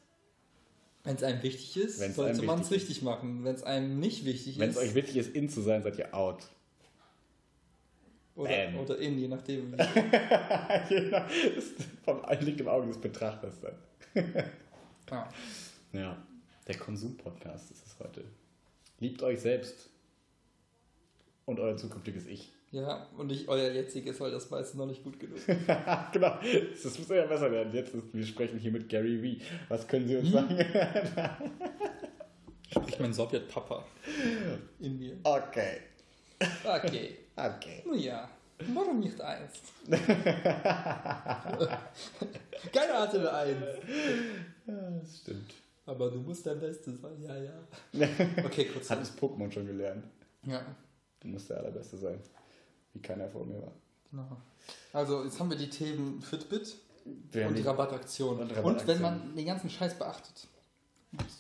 Wenn es einem wichtig ist, Wenn's sollte man es richtig machen. Wenn es einem nicht wichtig Wenn es ist, euch wichtig ist, in zu sein, seid ihr out. oder, Bam. oder in, je nachdem. Das ist vom liegt im Auge des Betrachters dann. Ja. Ja, der Konsum-Podcast ist es heute. Liebt euch selbst und euer zukünftiges Ich. Ja, und nicht euer jetziges, weil das meiste noch nicht gut genug. genau, das muss ja besser werden. Jetzt ist, wir sprechen hier mit Gary Vee. Was können Sie uns Hm? sagen? Sprich mein Sowjetpapa in mir. Okay, Okay, okay. nun ja, warum nicht eins? Keiner hatte Eins. Ja, das stimmt. Aber du musst der Beste sein, ja, ja. Okay, kurz. Hat es Pokémon schon gelernt. Ja, Du musst der Allerbeste sein. Wie keiner vor mir war. genau. Also, jetzt haben wir die Themen Fitbit und die Rabattaktion. und Und, Rabattaktion. wenn man den ganzen Scheiß beachtet,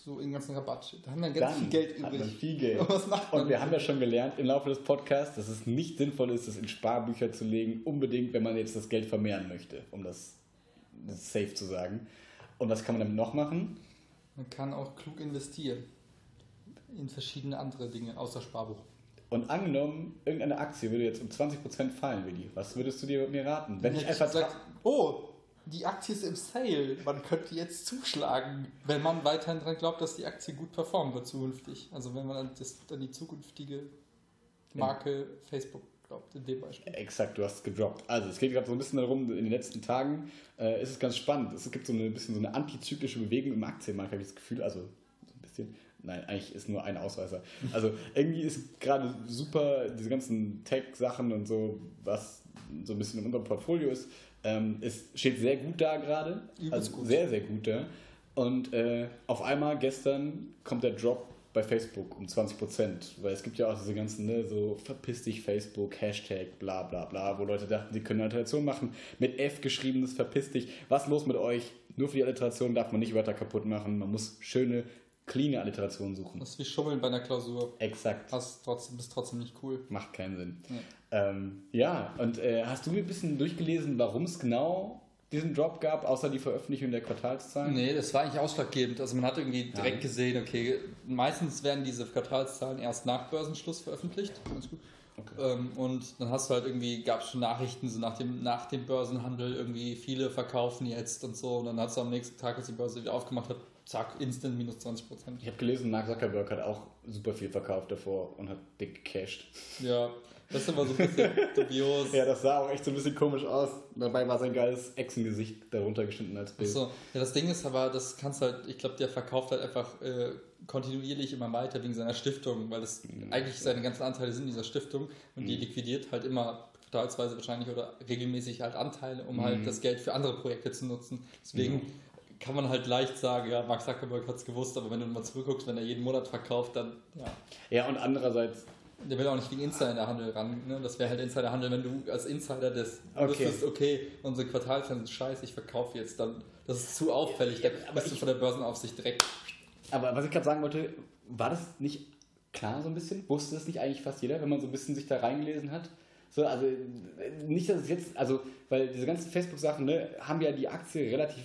so in ganzen Rabatt. Da haben dann ganz dann viel Geld übrig. Hat man viel Geld. Und, was macht man und wir haben ja schon gelernt im Laufe des Podcasts, dass es nicht sinnvoll ist, das in Sparbücher zu legen, unbedingt, wenn man jetzt das Geld vermehren möchte, um das, das safe zu sagen. Und was kann man damit noch machen? Man kann auch klug investieren in verschiedene andere Dinge außer Sparbuch. Und angenommen, irgendeine Aktie würde jetzt um 20% fallen, Willi. Was würdest du dir mir raten? Wenn ich, ich einfach sag, oh, die Aktie ist im Sale, man könnte jetzt zuschlagen, wenn man weiterhin daran glaubt, dass die Aktie gut performen wird zukünftig. Also wenn man an, das, an die zukünftige Marke ja. Facebook glaubt, in dem Beispiel. Exakt, du hast es gedroppt. Also es geht gerade so ein bisschen darum, in den letzten Tagen äh, ist es ganz spannend. Es gibt so ein bisschen so eine antizyklische Bewegung im Aktienmarkt, habe ich das Gefühl. Also so ein bisschen. Nein, eigentlich ist nur ein Ausreißer. Also irgendwie ist gerade super diese ganzen Tech-Sachen und so, was so ein bisschen in unserem Portfolio ist. Ähm, es steht sehr gut da gerade. Also gut. sehr, sehr gut da. Und äh, auf einmal gestern kommt der Drop bei Facebook um 20 Prozent. Weil es gibt ja auch diese ganzen, ne, so verpiss dich Facebook, Hashtag, bla bla bla, wo Leute dachten, sie können eine Alliteration machen. Mit F geschriebenes verpiss dich. Was los mit euch? Nur für die Alliteration darf man nicht Wörter kaputt machen. Man muss schöne clean Alliteration suchen. Das ist wie Schummeln bei einer Klausur. Exakt. Das trotzdem, ist trotzdem nicht cool. Macht keinen Sinn. Ja, ähm, ja und äh, hast du mir ein bisschen durchgelesen, warum es genau diesen Drop gab, außer die Veröffentlichung der Quartalszahlen? Nee, das war eigentlich ausschlaggebend. Also man hat irgendwie direkt ja. gesehen, okay, meistens werden diese Quartalszahlen erst nach Börsenschluss veröffentlicht. Ganz gut. Okay. Ähm, und dann hast du halt irgendwie, gab es schon Nachrichten so nach dem, nach dem Börsenhandel, irgendwie viele verkaufen jetzt und so. Und dann hast du am nächsten Tag, als die Börse wieder aufgemacht hat, zack, instant minus 20 Prozent. Ich habe gelesen, Mark Zuckerberg hat auch super viel verkauft davor und hat dick gecashed. Ja, das ist immer so ein bisschen dubios. ja, das sah auch echt so ein bisschen komisch aus. Dabei war sein geiles Echsengesicht darunter geschnitten als Bild. Achso, ja, das Ding ist aber, das kannst halt, ich glaube, der verkauft halt einfach äh, kontinuierlich immer weiter wegen seiner Stiftung, weil das mhm. eigentlich seine ganzen Anteile sind in dieser Stiftung und mhm. die liquidiert halt immer quartalsweise wahrscheinlich oder regelmäßig halt Anteile, um halt mhm. halt das Geld für andere Projekte zu nutzen. Deswegen kann man halt leicht sagen, ja, Mark Zuckerberg hat es gewusst, aber wenn du mal zurückguckst, wenn er jeden Monat verkauft, dann ja. Ja, und andererseits. Der will auch nicht gegen Insiderhandel ran. Ne? Das wäre halt Insiderhandel, wenn du als Insider das okay. wüsstest, okay, unsere Quartalszahlen sind scheiße, ich verkaufe jetzt, dann das ist zu auffällig, ja, da bist du von der Börsenaufsicht direkt. Aber was ich gerade sagen wollte, war das nicht klar so ein bisschen? Wusste das nicht eigentlich fast jeder, wenn man so ein bisschen sich da reingelesen hat? So, also nicht, dass es jetzt, also, weil diese ganzen Facebook-Sachen, ne, haben ja die Aktie relativ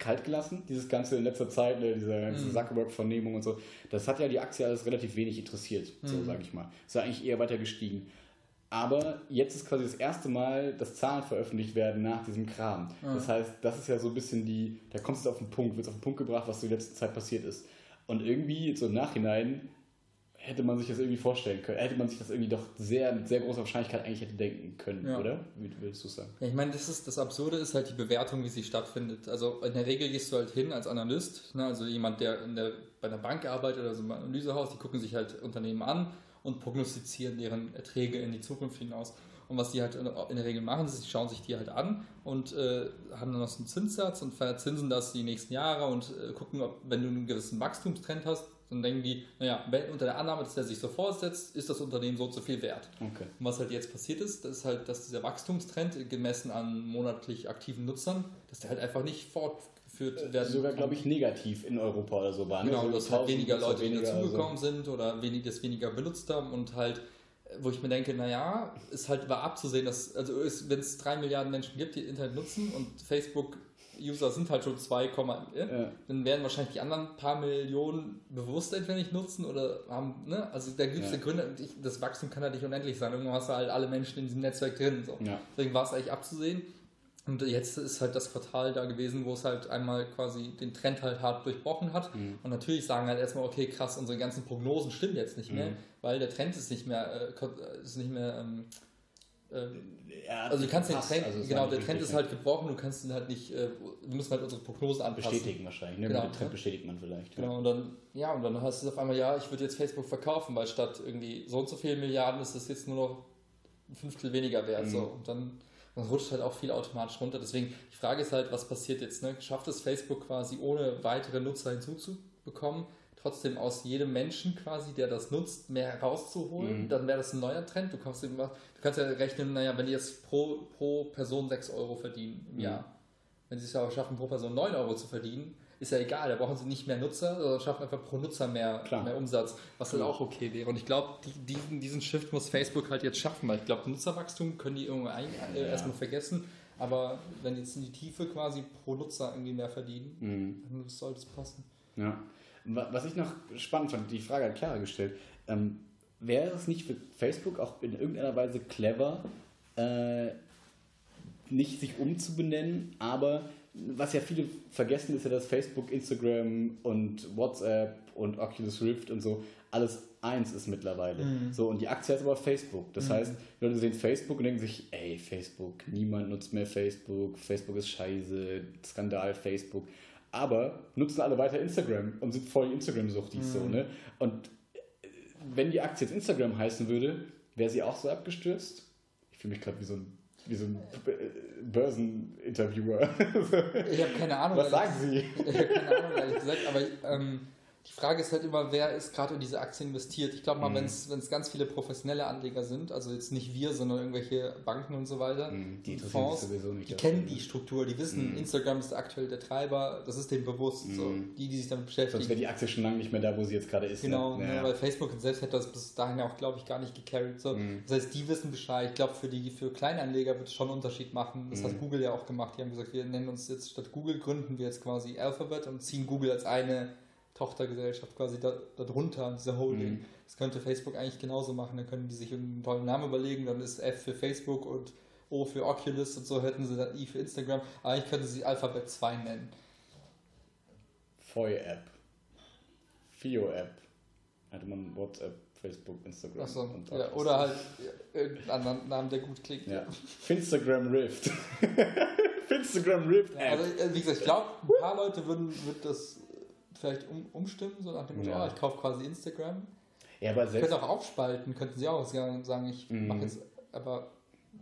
kalt gelassen, dieses Ganze in letzter Zeit, ne, diese ganze mhm. Zuckerberg-Vernehmung und so. Das hat ja die Aktie alles relativ wenig interessiert, so mhm. sage ich mal. Ist ja eigentlich eher weiter gestiegen. Aber jetzt ist quasi das erste Mal, dass Zahlen veröffentlicht werden nach diesem Kram. Mhm. Das heißt, das ist ja so ein bisschen die, da kommt es auf den Punkt, wird auf den Punkt gebracht, was so in letzter Zeit passiert ist. Und irgendwie, so im Nachhinein, hätte man sich das irgendwie vorstellen können. Hätte man sich das irgendwie doch sehr mit sehr großer Wahrscheinlichkeit eigentlich hätte denken können, ja. oder? Wie würdest du sagen? Ja, ich meine, das, ist, das Absurde ist halt die Bewertung, wie sie stattfindet. Also in der Regel gehst du halt hin als Analyst, ne? also jemand, der, der bei einer Bank arbeitet oder so einem Analysehaus, die gucken sich halt Unternehmen an und prognostizieren deren Erträge in die Zukunft hinaus. Und was die halt in der Regel machen, ist, sie schauen sich die halt an und äh, haben dann noch so einen Zinssatz und verzinsen das die nächsten Jahre und äh, gucken, ob, wenn du einen gewissen Wachstumstrend hast, dann denken die, naja, unter der Annahme, dass der sich so fortsetzt, ist das Unternehmen so zu viel wert. Okay. Und was halt jetzt passiert ist, das ist halt, dass dieser Wachstumstrend gemessen an monatlich aktiven Nutzern, dass der halt einfach nicht fortgeführt äh, werden Sogar, glaube ich, negativ in Europa oder so war. Ne? Genau, so dass halt weniger Leute weniger dazugekommen also. sind oder wenig, das weniger benutzt haben und halt wo ich mir denke, naja, ist halt war abzusehen, dass, also wenn es drei Milliarden Menschen gibt, die Internet nutzen und Facebook User sind halt schon 2, äh, ja. dann werden wahrscheinlich die anderen paar Millionen bewusst entweder nicht nutzen oder haben, ne? Also da gibt es ja. Gründe, das Wachstum kann halt nicht unendlich sein. Irgendwann hast du halt alle Menschen in diesem Netzwerk drin. So. Ja. Deswegen war es eigentlich abzusehen. Und jetzt ist halt das Quartal da gewesen, wo es halt einmal quasi den Trend halt hart durchbrochen hat. Mhm. Und natürlich sagen halt erstmal, okay, krass, unsere ganzen Prognosen stimmen jetzt nicht mehr, mhm. Weil der Trend ist nicht mehr, äh, ist nicht mehr ähm, ähm, ja, also du kannst den Trend, also genau, der Trend ist halt gebrochen, du kannst ihn halt nicht, äh, wir müssen halt unsere Prognosen anpassen. Bestätigen wahrscheinlich, ne? Genau, den Trend bestätigt man vielleicht. Genau, ja. und dann, ja, und dann hast du auf einmal, ja, ich würde jetzt Facebook verkaufen, weil statt irgendwie so und so viele Milliarden ist das jetzt nur noch ein Fünftel weniger wert. Mhm. So. Und dann, dann rutscht halt auch viel automatisch runter. Deswegen, die Frage ist halt, was passiert jetzt? Ne? Schafft es Facebook quasi ohne weitere Nutzer hinzuzubekommen? Trotzdem aus jedem Menschen quasi, der das nutzt, mehr rauszuholen, mhm. dann wäre das ein neuer Trend. Du kannst, du kannst ja rechnen, naja, wenn die jetzt pro, pro Person 6 Euro verdienen im mhm. Jahr, wenn sie es aber schaffen, pro Person 9 Euro zu verdienen, ist ja egal, da brauchen sie nicht mehr Nutzer, sondern schaffen einfach pro Nutzer mehr, mehr Umsatz, was halt auch okay wäre. Und ich glaube, die, diesen, diesen Shift muss Facebook halt jetzt schaffen, weil ich glaube, Nutzerwachstum können die irgendwie ein, äh, ja. erstmal vergessen. Aber wenn jetzt in die Tiefe quasi pro Nutzer irgendwie mehr verdienen, mhm. dann sollte es passen. Ja. Was ich noch spannend fand, die Frage hat Clara gestellt, ähm, wäre es nicht für Facebook auch in irgendeiner Weise clever, äh, nicht sich umzubenennen, aber was ja viele vergessen, ist ja, dass Facebook, Instagram und WhatsApp und Oculus Rift und so alles eins ist mittlerweile. Mhm. So, und die Aktie heißt aber Facebook. Das mhm. heißt, Leute sehen Facebook und denken sich, ey, Facebook, niemand nutzt mehr Facebook, Facebook ist scheiße, Skandal Facebook. Aber nutzen alle weiter Instagram und sind voll Instagram-suchtig mhm. so, ne? Und äh, wenn die Aktie jetzt Instagram heißen würde, wäre sie auch so abgestürzt? Ich fühle mich gerade wie so ein wie so ein Börseninterviewer. ich habe keine Ahnung. Was sagen Sie? Ich habe keine Ahnung, ehrlich gesagt, aber ähm, die Frage ist halt immer, wer ist gerade in diese Aktie investiert. Ich glaube mal, mhm. wenn es ganz viele professionelle Anleger sind, also jetzt nicht wir, sondern irgendwelche Banken und so weiter, mhm, die Fonds, die kennen die Struktur, die wissen, mhm. Instagram ist aktuell der Treiber, das ist denen bewusst. So. Mhm. Die, die sich damit beschäftigen. Sonst wäre die Aktie schon lange nicht mehr da, wo sie jetzt gerade ist. Genau, ne? ja. weil Facebook selbst hätte das bis dahin auch, glaube ich, gar nicht gecarried. So. Mhm. Das heißt, die wissen Bescheid. Ich glaube, für die für Kleinanleger wird es schon einen Unterschied machen. Das hat mhm. Google ja auch gemacht. Die haben gesagt, wir nennen uns jetzt statt Google, gründen wir jetzt quasi Alphabet und ziehen Google als eine Tochtergesellschaft quasi da, darunter, diese Holding. Mhm. Das könnte Facebook eigentlich genauso machen. Dann können die sich einen tollen Namen überlegen, dann ist F für Facebook und O für Oculus und so hätten sie dann I für Instagram. Eigentlich könnten sie Alphabet 2 nennen. Foy-App. Fio-App. Hätte man WhatsApp, Facebook, Instagram so, und ja, Oder halt irgendeinen anderen Namen, der gut klingt. Ja. Finstagram Rift. Finstagram Rift App. Also, wie gesagt, ich glaube, ein paar Leute würden, würden das vielleicht um, umstimmen, so nach dem Motto, ja. oh, ich kaufe quasi Instagram. Ja, aber selbst. Könnte auch aufspalten, könnten sie auch sagen, ich mhm. mache jetzt, aber.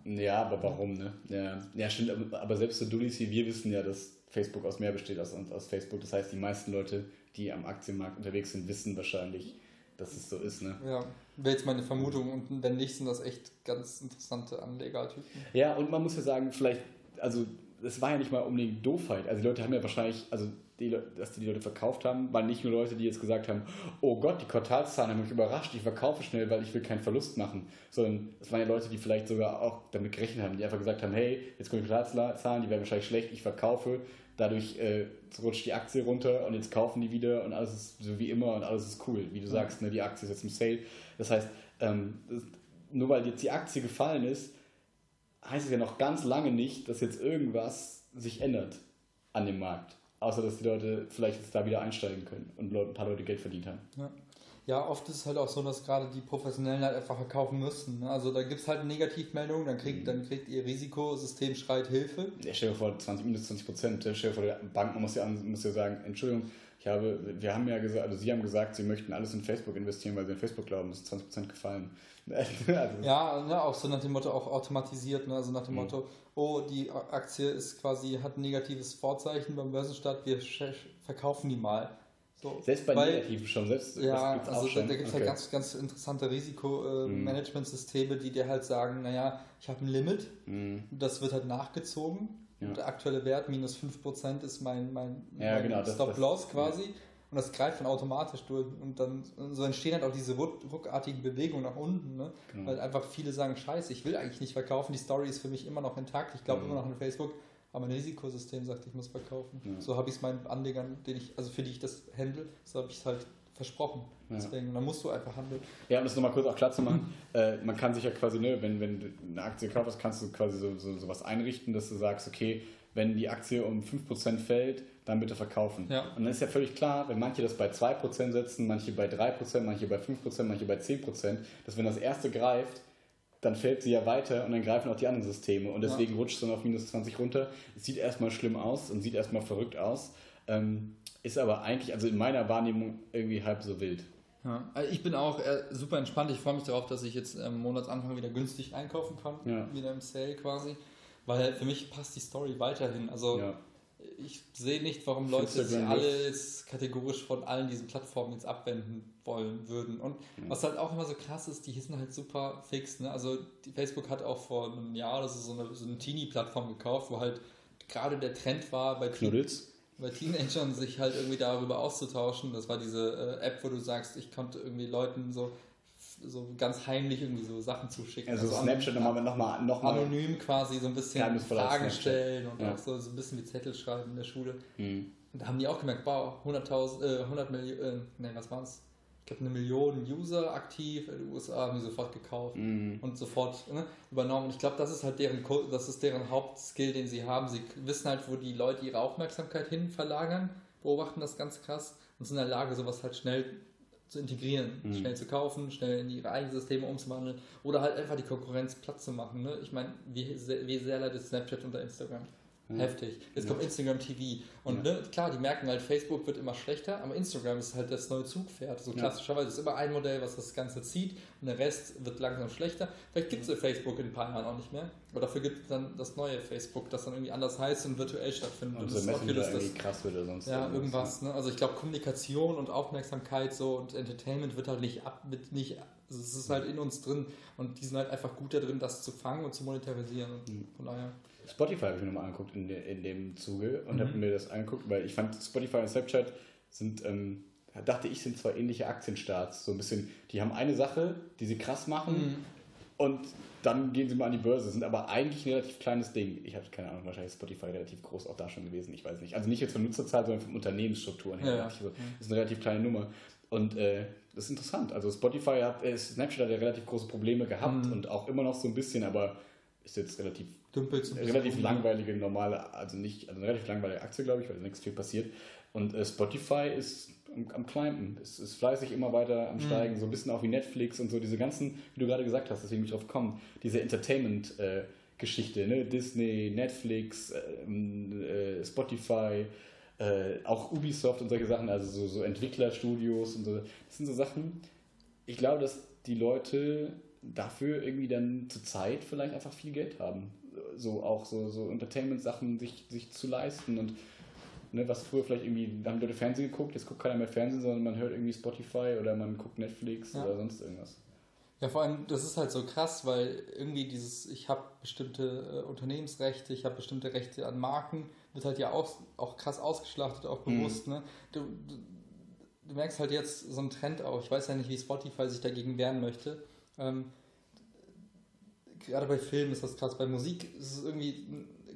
Ja, aber warum, ne? Ja, ja stimmt, aber selbst so Dullis wie wir wissen ja, dass Facebook aus mehr besteht als aus Facebook. Das heißt, die meisten Leute, die am Aktienmarkt unterwegs sind, wissen wahrscheinlich, dass es so ist, ne? Ja, wäre jetzt meine Vermutung und wenn nicht, sind das echt ganz interessante Anlegertypen. Ja, und man muss ja sagen, vielleicht, also es war ja nicht mal unbedingt Doofheit. Also die Leute haben ja wahrscheinlich, also die, dass die, die Leute verkauft haben, waren nicht nur Leute, die jetzt gesagt haben, oh Gott, die Quartalszahlen haben mich überrascht, ich verkaufe schnell, weil ich will keinen Verlust machen. Sondern es waren ja Leute, die vielleicht sogar auch damit gerechnet haben, die einfach gesagt haben, hey, jetzt kommen die Quartalszahlen, die werden wahrscheinlich schlecht, ich verkaufe, dadurch äh, rutscht die Aktie runter und jetzt kaufen die wieder und alles ist so wie immer und alles ist cool. Wie du sagst, ne, die Aktie ist jetzt im Sale. Das heißt, ähm, das, nur weil jetzt die Aktie gefallen ist, heißt es ja noch ganz lange nicht, dass jetzt irgendwas sich ändert an dem Markt. Außer, dass die Leute vielleicht jetzt da wieder einsteigen können und ein paar Leute Geld verdient haben. Ja. Ja, oft ist es halt auch so, dass gerade die Professionellen halt einfach verkaufen müssen. Ne? Also da gibt es halt Negativmeldungen, dann kriegt, mhm. dann kriegt ihr Risikosystem schreit Hilfe. Ja, stell dir vor, 20, minus 20 Prozent. Stell dir vor, der Bank man muss ja, muss ja sagen, Entschuldigung, habe, wir haben ja gesagt, also Sie haben gesagt, Sie möchten alles in Facebook investieren, weil Sie in Facebook glauben, das ist 20 Prozent gefallen. also. Ja, ne, auch so nach dem Motto, auch automatisiert, ne? also nach dem mhm. Motto, oh, die Aktie ist quasi, hat ein negatives Vorzeichen beim Börsenstart, wir verkaufen die mal. So, selbst bei weil, Negativen schon, selbst ja, also da, da gibt es halt okay. halt ganz, ganz interessante Risikomanagementsysteme, mhm. die dir halt sagen, naja, ich habe ein Limit, mhm. das wird halt nachgezogen. Ja. Der aktuelle Wert minus 5% ist mein, mein, ja, mein genau, Stop-Loss quasi. Ja. Und das greift dann automatisch durch. Und dann so entstehen halt auch diese ruckartigen Bewegungen nach unten. Ne? Genau. Weil einfach viele sagen, scheiße, ich will eigentlich nicht verkaufen, die Story ist für mich immer noch intakt, ich glaube mhm. immer noch an Facebook aber ein Risikosystem sagt, ich muss verkaufen. Ja. So habe ich es meinen Anlegern, den ich, also für die ich das handle, so habe ich es halt versprochen. Ja. Deswegen, dann musst du einfach handeln. Ja, um das nochmal kurz auch klar zu machen, äh, man kann sich ja quasi, ne, wenn, wenn du eine Aktie kaufst, kannst du quasi so, so, so was einrichten, dass du sagst, okay, wenn die Aktie um 5% fällt, dann bitte verkaufen. Ja. Und dann ist ja völlig klar, wenn manche das bei 2% setzen, manche bei 3%, manche bei 5%, manche bei 10%, dass wenn das erste greift, dann fällt sie ja weiter und dann greifen auch die anderen Systeme und deswegen ja. rutscht es dann auf minus 20 runter. Es sieht erstmal schlimm aus und sieht erstmal verrückt aus, ähm, ist aber eigentlich, also in meiner Wahrnehmung, irgendwie halb so wild. Ja, also ich bin auch äh, super entspannt. Ich freue mich darauf, dass ich jetzt am Monatsanfang wieder günstig einkaufen kann, ja. wieder im Sale quasi, weil für mich passt die Story weiterhin. Also ja ich sehe nicht, warum Leute sich alle jetzt kategorisch von allen diesen Plattformen jetzt abwenden wollen würden. Und was halt auch immer so krass ist, die sind halt super fix. Ne? Also Facebook hat auch vor einem Jahr oder so, so eine, so eine Teenie-Plattform gekauft, wo halt gerade der Trend war bei Knuddels. Bei Teenagern sich halt irgendwie darüber auszutauschen. Das war diese äh, App, wo du sagst, ich konnte irgendwie Leuten so so ganz heimlich irgendwie so Sachen zuschicken. Also, also Snapchat nochmal noch mal, noch mal anonym quasi so ein bisschen Fragen stellen und ja. auch so, so ein bisschen wie Zettel schreiben in der Schule. Mhm. Und da haben die auch gemerkt, wow, 100.000, äh, 100 Millionen, äh, nein, was war es? Ich glaube, eine Million User aktiv in den USA haben die sofort gekauft mhm. und sofort ne, übernommen. Und ich glaube, das ist halt deren, das ist deren Hauptskill, den sie haben. Sie wissen halt, wo die Leute ihre Aufmerksamkeit hin verlagern, beobachten das ganz krass und sind in der Lage, sowas halt schnell zu integrieren, mhm. schnell zu kaufen, schnell in ihre eigenen Systeme umzuwandeln oder halt einfach die Konkurrenz platt zu machen. Ne? Ich meine, wie, wie sehr leidet Snapchat unter Instagram? Mhm. Heftig. Jetzt ja. kommt Instagram TV. Und ja. ne, klar, die merken halt, Facebook wird immer schlechter, aber Instagram ist halt das neue Zugpferd. So klassischerweise ist immer ein Modell, was das Ganze zieht und der Rest wird langsam schlechter. Vielleicht gibt es Facebook in ein paar Jahren auch nicht mehr. Aber dafür gibt es dann das neue Facebook, das dann irgendwie anders heißt und virtuell stattfindet. Und, und so das, irgendwie krass wird oder sonst Ja, irgendwas. Ne? Also ich glaube, Kommunikation und Aufmerksamkeit so und Entertainment wird halt nicht ab, wird nicht also es ist halt in uns drin und die sind halt einfach gut da drin, das zu fangen und zu monetarisieren. Mhm. von daher. Spotify habe ich mir nochmal angeguckt in, de, in dem Zuge und mhm. habe mir das angeguckt, weil ich fand Spotify und Snapchat sind, ähm, dachte ich, sind zwei ähnliche Aktienstarts. So ein bisschen, die haben eine Sache, die sie krass machen mhm. und dann gehen sie mal an die Börse, sind aber eigentlich ein relativ kleines Ding. Ich habe keine Ahnung, wahrscheinlich ist Spotify relativ groß auch da schon gewesen, ich weiß nicht. Also nicht jetzt von Nutzerzahl, sondern von Unternehmensstrukturen her. Ja, ja. Das ist eine relativ kleine Nummer. Und äh, das ist interessant. Also Spotify hat, äh, Snapchat hat ja relativ große Probleme gehabt mhm. und auch immer noch so ein bisschen, aber ist jetzt relativ, relativ langweilige, normale, also nicht, also eine relativ langweilige Aktie, glaube ich, weil nichts viel passiert. Und äh, Spotify ist am, am Climben, es ist fleißig immer weiter am mhm. Steigen, mhm. so ein bisschen auch wie Netflix und so diese ganzen, wie du gerade gesagt hast, deswegen mich drauf kommen, diese Entertainment- äh, Geschichte, ne? Disney, Netflix, ähm, äh, Spotify, äh, auch Ubisoft und solche Sachen, also so, so Entwicklerstudios und so. Das sind so Sachen, ich glaube, dass die Leute dafür irgendwie dann zur Zeit vielleicht einfach viel Geld haben. So auch so, so Entertainment-Sachen sich, sich zu leisten und ne, was früher vielleicht irgendwie, da haben Leute Fernsehen geguckt, jetzt guckt keiner mehr Fernsehen, sondern man hört irgendwie Spotify oder man guckt Netflix ja. oder sonst irgendwas. Ja, vor allem, das ist halt so krass, weil irgendwie dieses, ich habe bestimmte äh, Unternehmensrechte, ich habe bestimmte Rechte an Marken, wird halt ja auch, auch krass ausgeschlachtet, auch bewusst. Mhm. Ne? Du, du, du, merkst halt jetzt so einen Trend auch. Ich weiß ja nicht, wie Spotify sich dagegen wehren möchte. Ähm, gerade bei Filmen ist das krass. Bei Musik ist es irgendwie,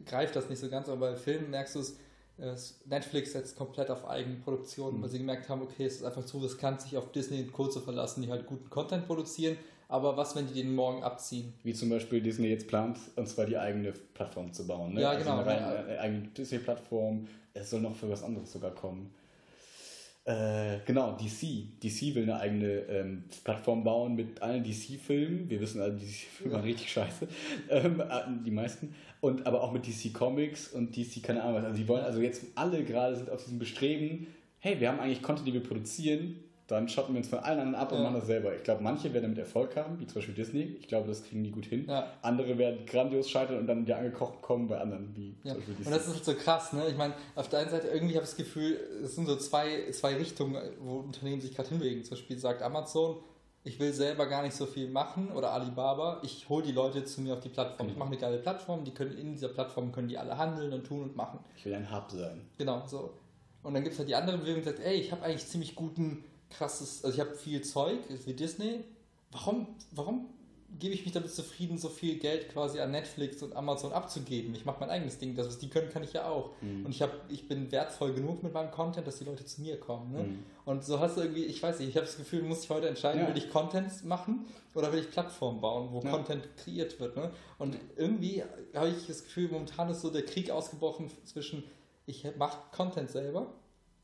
greift das nicht so ganz, aber bei Filmen merkst du es, äh, Netflix setzt komplett auf Eigenproduktion, mhm. weil sie gemerkt haben, okay, es ist einfach zu riskant, sich auf Disney und Co. zu verlassen, die halt guten Content produzieren aber was, wenn die den morgen abziehen? Wie zum Beispiel Disney jetzt plant, und zwar die eigene Plattform zu bauen. Ne? Ja, also genau. Also eine, eine eigene Disney-Plattform. Es soll noch für was anderes sogar kommen. Äh, genau, DC. DC will eine eigene ähm, Plattform bauen mit allen DC-Filmen. Wir wissen alle, DC-Filme waren richtig scheiße. Ähm, äh, die meisten. Und aber auch mit DC Comics und DC, keine Ahnung was. Also die wollen also jetzt alle gerade sind auf diesem Bestreben, hey, wir haben eigentlich Content, die wir produzieren dann schotten wir uns von allen anderen ab ja. und machen das selber. Ich glaube, manche werden damit Erfolg haben, wie zum Beispiel Disney. Ich glaube, das kriegen die gut hin. Ja. Andere werden grandios scheitern und dann wieder angekocht kommen bei anderen, wie ja. zum Beispiel Disney. Und das ist halt so krass, ne? Ich meine, auf der einen Seite irgendwie habe ich das Gefühl, es sind so zwei, zwei Richtungen, wo Unternehmen sich gerade hinbewegen. Zum Beispiel sagt Amazon, ich will selber gar nicht so viel machen oder Alibaba, ich hole die Leute zu mir auf die Plattform. Ich mache eine geile Plattform, die können in dieser Plattform können die alle handeln und tun und machen. Ich will ein Hub sein. Genau, so. Und dann gibt es halt die andere Bewegung, die sagt, ey, ich habe eigentlich ziemlich guten krasses, also ich habe viel Zeug, wie Disney. Warum, warum gebe ich mich damit zufrieden, so viel Geld quasi an Netflix und Amazon abzugeben? Ich mache mein eigenes Ding, das was die können, kann ich ja auch. Mhm. Und ich, hab, ich bin wertvoll genug mit meinem Content, dass die Leute zu mir kommen. Ne? Mhm. Und so hast du irgendwie, ich weiß nicht, ich habe das Gefühl, muss ich heute entscheiden, ja. will ich Content machen oder will ich Plattformen bauen, wo ja. Content kreiert wird. Ne? Und irgendwie habe ich das Gefühl, momentan ist so der Krieg ausgebrochen zwischen, ich mache Content selber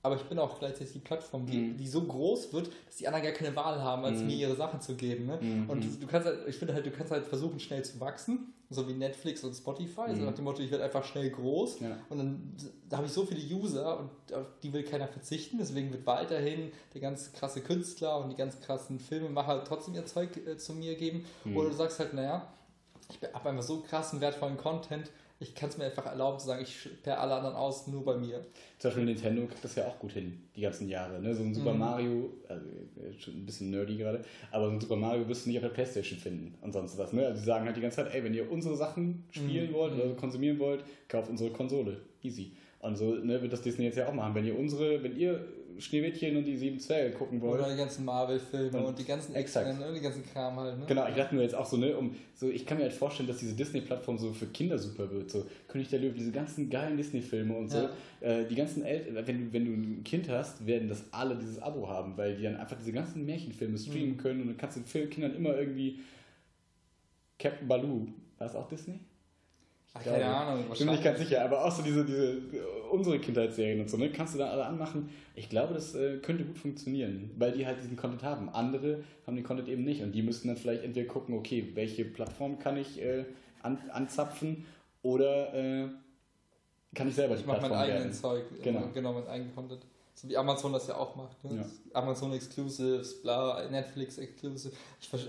aber ich bin auch gleichzeitig die Plattform, die, mm. die so groß wird, dass die anderen gar keine Wahl haben, als mm. mir ihre Sachen zu geben. Ne? Mm. Und du kannst halt, ich finde halt, du kannst halt versuchen, schnell zu wachsen, so wie Netflix und Spotify, so nach dem Motto, ich werde einfach schnell groß ja. und dann da habe ich so viele User und auf die will keiner verzichten, deswegen wird weiterhin der ganz krasse Künstler und die ganz krassen Filmemacher trotzdem ihr Zeug äh, zu mir geben. Oder du sagst halt, naja, ich habe einfach so krassen, wertvollen Content, ich kann es mir einfach erlauben zu sagen, ich sperre alle anderen aus, nur bei mir. Zum Beispiel Nintendo kriegt das ja auch gut hin, die ganzen Jahre. Ne? So ein Super Mhm. Mario, also schon ein bisschen nerdy gerade, aber so ein Super Mario wirst du nicht auf der Playstation finden und sonst was. Ne? Also die sagen halt die ganze Zeit, ey, wenn ihr unsere Sachen spielen Mhm. wollt Mhm. oder konsumieren wollt, kauft unsere Konsole. Easy. Und so ne, wird das Disney jetzt ja auch machen. Wenn ihr unsere, wenn ihr Schneewittchen und die sieben Zwerge gucken wollt, Oder die ganzen Marvel-Filme Und- und, die ganzen exakt. X-Men, ne, die ganzen Kram halt. Ne? Genau, ich dachte mir jetzt auch so, ne, um so, ich kann mir halt vorstellen, dass diese Disney-Plattform so für Kinder super wird. So König der Löwe, diese ganzen geilen Disney-Filme und so. Äh, die ganzen Eltern, wenn du, wenn du ein Kind hast, werden das alle dieses Abo haben, weil die dann einfach diese ganzen Märchenfilme streamen Mhm. können und dann kannst du den Kindern immer irgendwie Captain Baloo, war das auch Disney? Ach, keine Ahnung. Ich bin mir nicht ganz sicher, aber auch so diese, diese unsere Kindheitsserien und so, ne? Kannst du da alle anmachen. Ich glaube, das äh, könnte gut funktionieren, weil die halt diesen Content haben. Andere haben den Content eben nicht und die müssten dann vielleicht entweder gucken, okay, welche Plattform kann ich äh, an, anzapfen oder äh, kann ich selber die Ich mache mein Plattform eigenes. Zeug. Genau. Genau. genau, mein eigenes Content. So wie Amazon das ja auch macht. Ne? Ja. Amazon Exclusives, bla, Netflix Exclusive.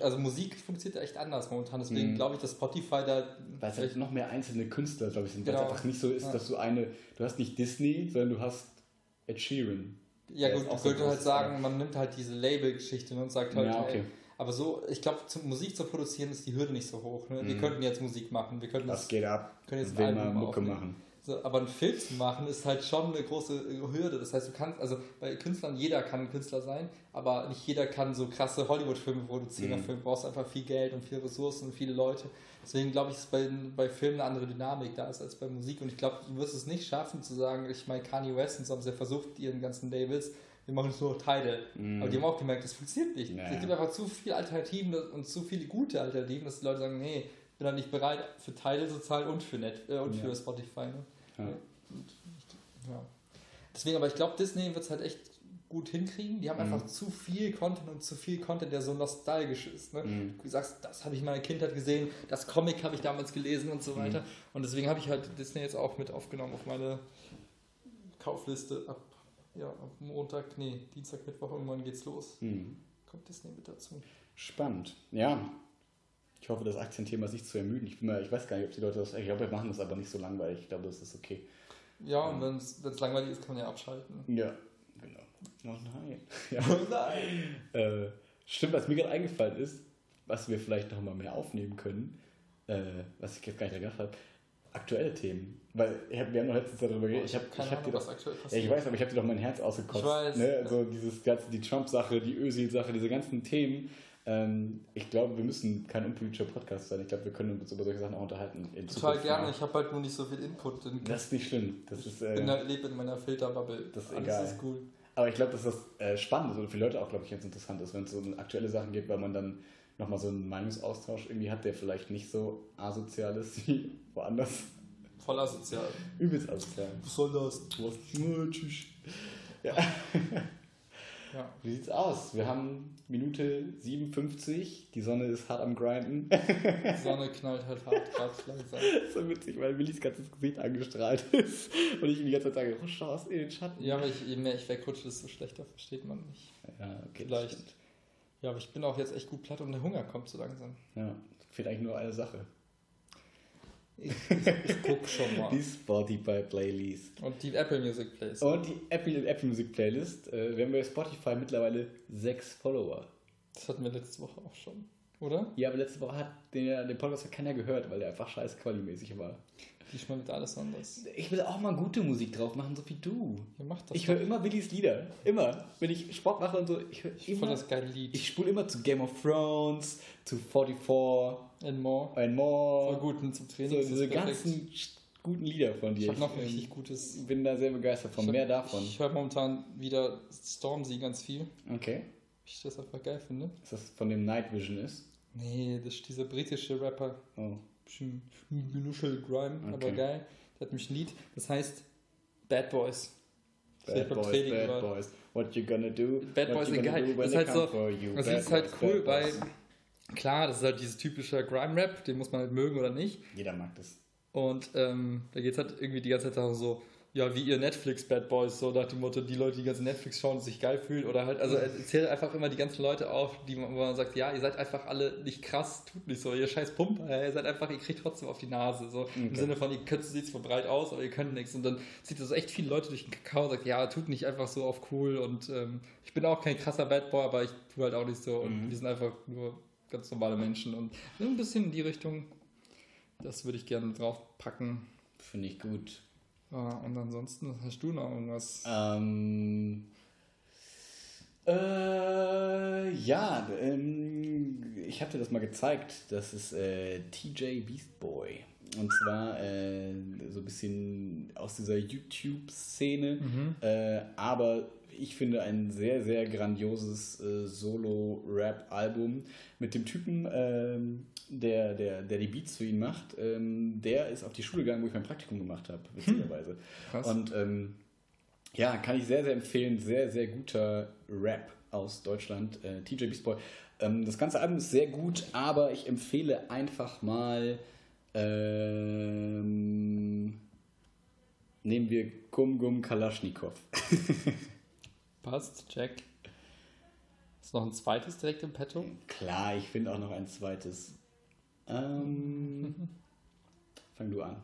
Also Musik funktioniert ja echt anders momentan. Deswegen Mhm. glaube ich, dass Spotify da Weil es halt noch mehr einzelne Künstler, glaube ich, sind. Weil Genau. es einfach nicht so ist, Ja. dass du eine, du hast nicht Disney, sondern du hast Ed Sheeran. Ja gut, ich so groß, halt sagen, man nimmt halt diese Label-Geschichte und sagt halt, Ja, okay. ey, aber so, ich glaube, Musik zu produzieren ist die Hürde nicht so hoch. Ne? Wir Mhm. könnten jetzt Musik machen, wir könnten das, geht ab? können jetzt Will mal Mucke aufnehmen. machen. So, aber einen Film zu machen ist halt schon eine große äh, Hürde. Das heißt, du kannst, also bei Künstlern, jeder kann ein Künstler sein, aber nicht jeder kann so krasse Hollywood-Filme produzieren. Mhm. Dafür brauchst du einfach viel Geld und viele Ressourcen und viele Leute. Deswegen glaube ich, dass bei, bei Filmen eine andere Dynamik da ist als bei Musik. Und ich glaube, du wirst es nicht schaffen zu sagen, ich meine, Kanye West und so haben sie ja versucht, ihren ganzen Labels, wir machen jetzt nur noch Tidal. Mhm. Aber die haben auch gemerkt, das funktioniert nicht. Naja. Es gibt einfach zu viele Alternativen und zu viele gute Alternativen, dass die Leute sagen, nee, bin dann nicht bereit für Tidal zu zahlen und für Net äh, und Ja. für Spotify. Ne? Ja. Ja. Deswegen, aber ich glaube, Disney wird es halt echt gut hinkriegen. Die haben Mhm. einfach zu viel Content und zu viel Content, der so nostalgisch ist. Ne? Mhm. Du sagst, das habe ich in meiner Kindheit gesehen, das Comic habe ich damals gelesen und so Mhm. weiter. Und deswegen habe ich halt Disney jetzt auch mit aufgenommen auf meine Kaufliste ab, ja, ab Montag, nee, Dienstag, Mittwoch, irgendwann geht's los. Mhm. Kommt Disney mit dazu. Spannend. Ja. Ich hoffe, das Aktienthema ist nicht zu ermüden. Ich, bin mal, ich weiß gar nicht, ob die Leute das. Ich glaube, wir machen das aber nicht so langweilig. Ich glaube, das ist okay. Ja, und wenn es langweilig ist, kann man ja abschalten. Ja, genau. Oh nein. Ja. nein. Äh, stimmt, was mir gerade eingefallen ist, was wir vielleicht noch mal mehr aufnehmen können, äh, was ich jetzt gar nicht gedacht habe, aktuelle Themen. Weil ich hab, wir haben noch letztens darüber geredet. Ich habe keine ich hab Ahnung, was aktuell ja, passiert. ich weiß, aber ich habe dir doch mein Herz ausgekotzt. Ich weiß. Ne? So dieses ganze, die Trump-Sache, die Özil-Sache, diese ganzen Themen. Ähm, ich glaube, wir müssen kein unpolitischer Podcast sein. Ich glaube, wir können uns über solche Sachen auch unterhalten. In Total Zukunft gerne, mal. ich habe halt nur nicht so viel Input. denn Das ist nicht schlimm. Das ist, ich bin äh, halt, lebe in meiner Filterbubble. Das ist Alles egal. ist cool. aber ich glaube, dass das äh, spannend ist oder für Leute auch, glaube ich, jetzt interessant ist, wenn es so aktuelle Sachen gibt, weil man dann nochmal so einen Meinungsaustausch irgendwie hat, der vielleicht nicht so asozial ist wie woanders. Voll asozial. Übelst asozial. Was soll das? Was? Oh, tschüss. Ja. Ja. Wie sieht's aus? Wir haben Minute 57, die Sonne ist hart am Grinden. Die Sonne knallt halt hart gerade langsam. so witzig, weil Willis ganzes Gesicht angestrahlt ist und ich ihm die ganze Zeit sage, rusch raus in den Schatten. Ja, aber ich, je mehr ich wegrutsche, desto schlechter versteht man mich. Ja, okay. Vielleicht. Ja, aber ich bin auch jetzt echt gut platt und der Hunger kommt so langsam. Ja, fehlt eigentlich nur eine Sache. Ich, ich guck schon mal. Die Spotify Playlist. Und die Apple Music Plays. Und die Apple, Apple Music Playlist. Äh, wir haben bei Spotify mittlerweile sechs Follower. Das hatten wir letzte Woche auch schon. Oder? Ja, aber letzte Woche hat den, den Podcast hat keiner gehört, weil der einfach scheiß qualimäßig war. Diesmal wird alles anders. Ich will auch mal gute Musik drauf machen, so wie du. Ihr macht das. Ich höre immer Willis Lieder. Immer. Wenn ich Sport mache und so, ich höre ich voll immer. das geile Lied. Ich spule immer zu Game of Thrones, zu 44 And more. and Voll more. gut zum So, Training. ist diese ganzen guten Lieder von dir. Ich habe noch ein richtig gutes. bin da sehr begeistert von. ich Mehr hab- davon. Ich höre momentan wieder Stormzy ganz viel. Okay. Ich das einfach geil finde. Ist das von dem Night Vision ist? Nee, das ist dieser britische Rapper. Oh. Bisschen Genuschel Grime, aber Okay. geil. Der hat mich ein Lied, das heißt Bad Boys. Bad Boys, Training Bad gehört. Boys. What you gonna do? Bad Boys sind geil. Das ist halt so-? Das ist halt cool, weil klar, das ist halt dieses typische Grime-Rap, den muss man halt mögen oder nicht. Jeder mag das. Und ähm, da geht es halt irgendwie die ganze Zeit darum so, ja, wie ihr Netflix-Bad Boys, so nach dem Motto, die Leute, die ganze Netflix schauen und sich geil fühlen. Oder halt, also er zählt einfach immer die ganzen Leute auf, die man, wo man sagt, ja, ihr seid einfach alle nicht krass, tut nicht so, ihr scheiß Pumper, ihr seid einfach, ihr kriegt trotzdem auf die Nase. So im Sinne von, ihr könnt, sieht zwar breit aus, aber ihr könnt nichts. Und dann zieht das echt viele Leute durch den Kakao und sagt, ja, tut nicht einfach so auf cool. Und ähm, ich bin auch kein krasser Bad Boy, aber ich tue halt auch nicht so. Und wir sind einfach nur ganz normale Menschen. Und so ein bisschen in die Richtung, das würde ich gerne draufpacken. Finde ich gut. Ja, und ansonsten hast du noch irgendwas? Ähm, äh, ja, ähm, ich habe dir das mal gezeigt. Das ist äh, TJ Beast Boy. Und zwar äh, so ein bisschen aus dieser YouTube-Szene. Äh, aber ich finde ein sehr, sehr grandioses äh, Solo-Rap-Album mit dem Typen, ähm, der, der, der die Beats für ihn macht. Ähm, der ist auf die Schule gegangen, wo ich mein Praktikum gemacht habe, witzigerweise. Krass. Und ähm, ja, kann ich sehr, sehr empfehlen. Sehr, sehr guter Rap aus Deutschland. Äh, TJ Beast Boy. Ähm, das ganze Album ist sehr gut, aber ich empfehle einfach mal. Ähm, nehmen wir Gum Gum Kalaschnikow. Passt, check. Ist noch ein zweites direkt im Petto? Klar, ich finde auch noch ein zweites. Ähm, fang du an.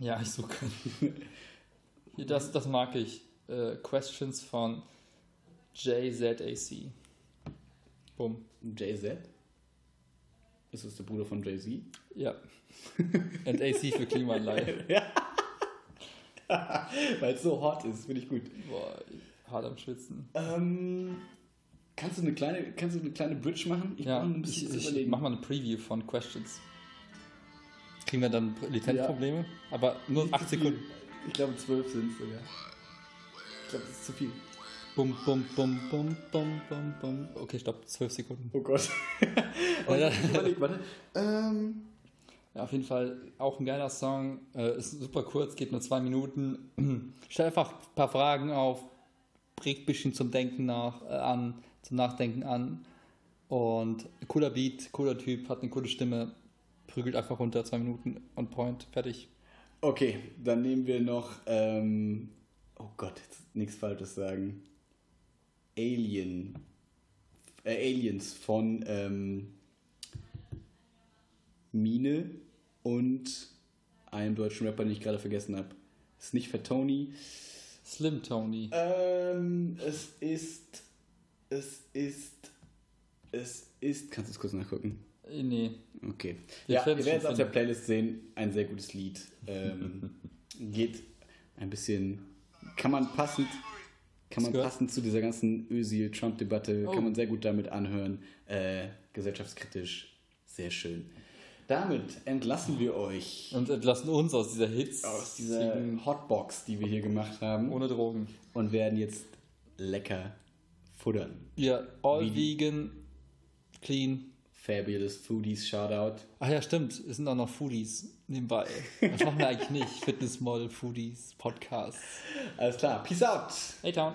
Ja, ich suche. Hier, das, das mag ich. Äh, Questions von JZAC. Bumm. Jay-Z? Ist das der Bruder von Jay-Z? Ja. Und AC für Klimaanlage. Weil es so hot ist, finde ich gut. Boah, hart am Schwitzen. Ähm, kannst, du eine kleine, kannst du eine kleine Bridge machen? Ich Ja, brauche ein ich, bisschen ich überlegen. mach mal eine Preview von Questions. Kriegen wir dann Lizenzprobleme? Aber nur Nicht 8 zu viel. Sekunden. Ich glaube, zwölf sind es sogar. Ich glaube, das ist zu viel. Bum, bum, bum, bum, bum, bum, bum. Okay, stopp, 12 Sekunden. Oh Gott. Ja. ich überleg, warte. Ähm, Ja, auf jeden Fall auch ein geiler Song. Äh, ist super kurz, geht nur zwei Minuten. Stell einfach ein paar Fragen auf, regt ein bisschen zum Denken nach, äh, an, zum Nachdenken an. Und cooler Beat, cooler Typ, hat eine coole Stimme, prügelt einfach runter, zwei Minuten on point, fertig. okay, dann nehmen wir noch. Ähm, oh Gott, jetzt nichts Falsches sagen. Alien. Äh, Aliens von ähm, Mine und einem deutschen Rapper, den ich gerade vergessen habe. Ist nicht für Tony. Slim Tony. Ähm, es ist. Es ist. Es ist. Kannst du es kurz nachgucken? Äh, nee. Okay. Wir ja, werden ihr es werdet es auf der. Playlist sehen. Ein sehr gutes Lied. Ähm, geht ein bisschen. Kann man passend. Kann man passend zu dieser ganzen Özil-Trump-Debatte, Oh. kann man sehr gut damit anhören. Äh, gesellschaftskritisch. Sehr schön. Damit entlassen wir euch Und entlassen uns aus dieser Hits. aus dieser Hotbox, die wir hier gemacht haben. ohne Drogen. und werden jetzt lecker futtern. Ja, all Wie- vegan, clean. Fabulous Foodies Shoutout. Ach ja, stimmt. Es sind auch noch Foodies nebenbei. Das machen wir eigentlich nicht. Fitnessmodel, Foodies, Podcasts. Alles klar, peace out. Hey Town.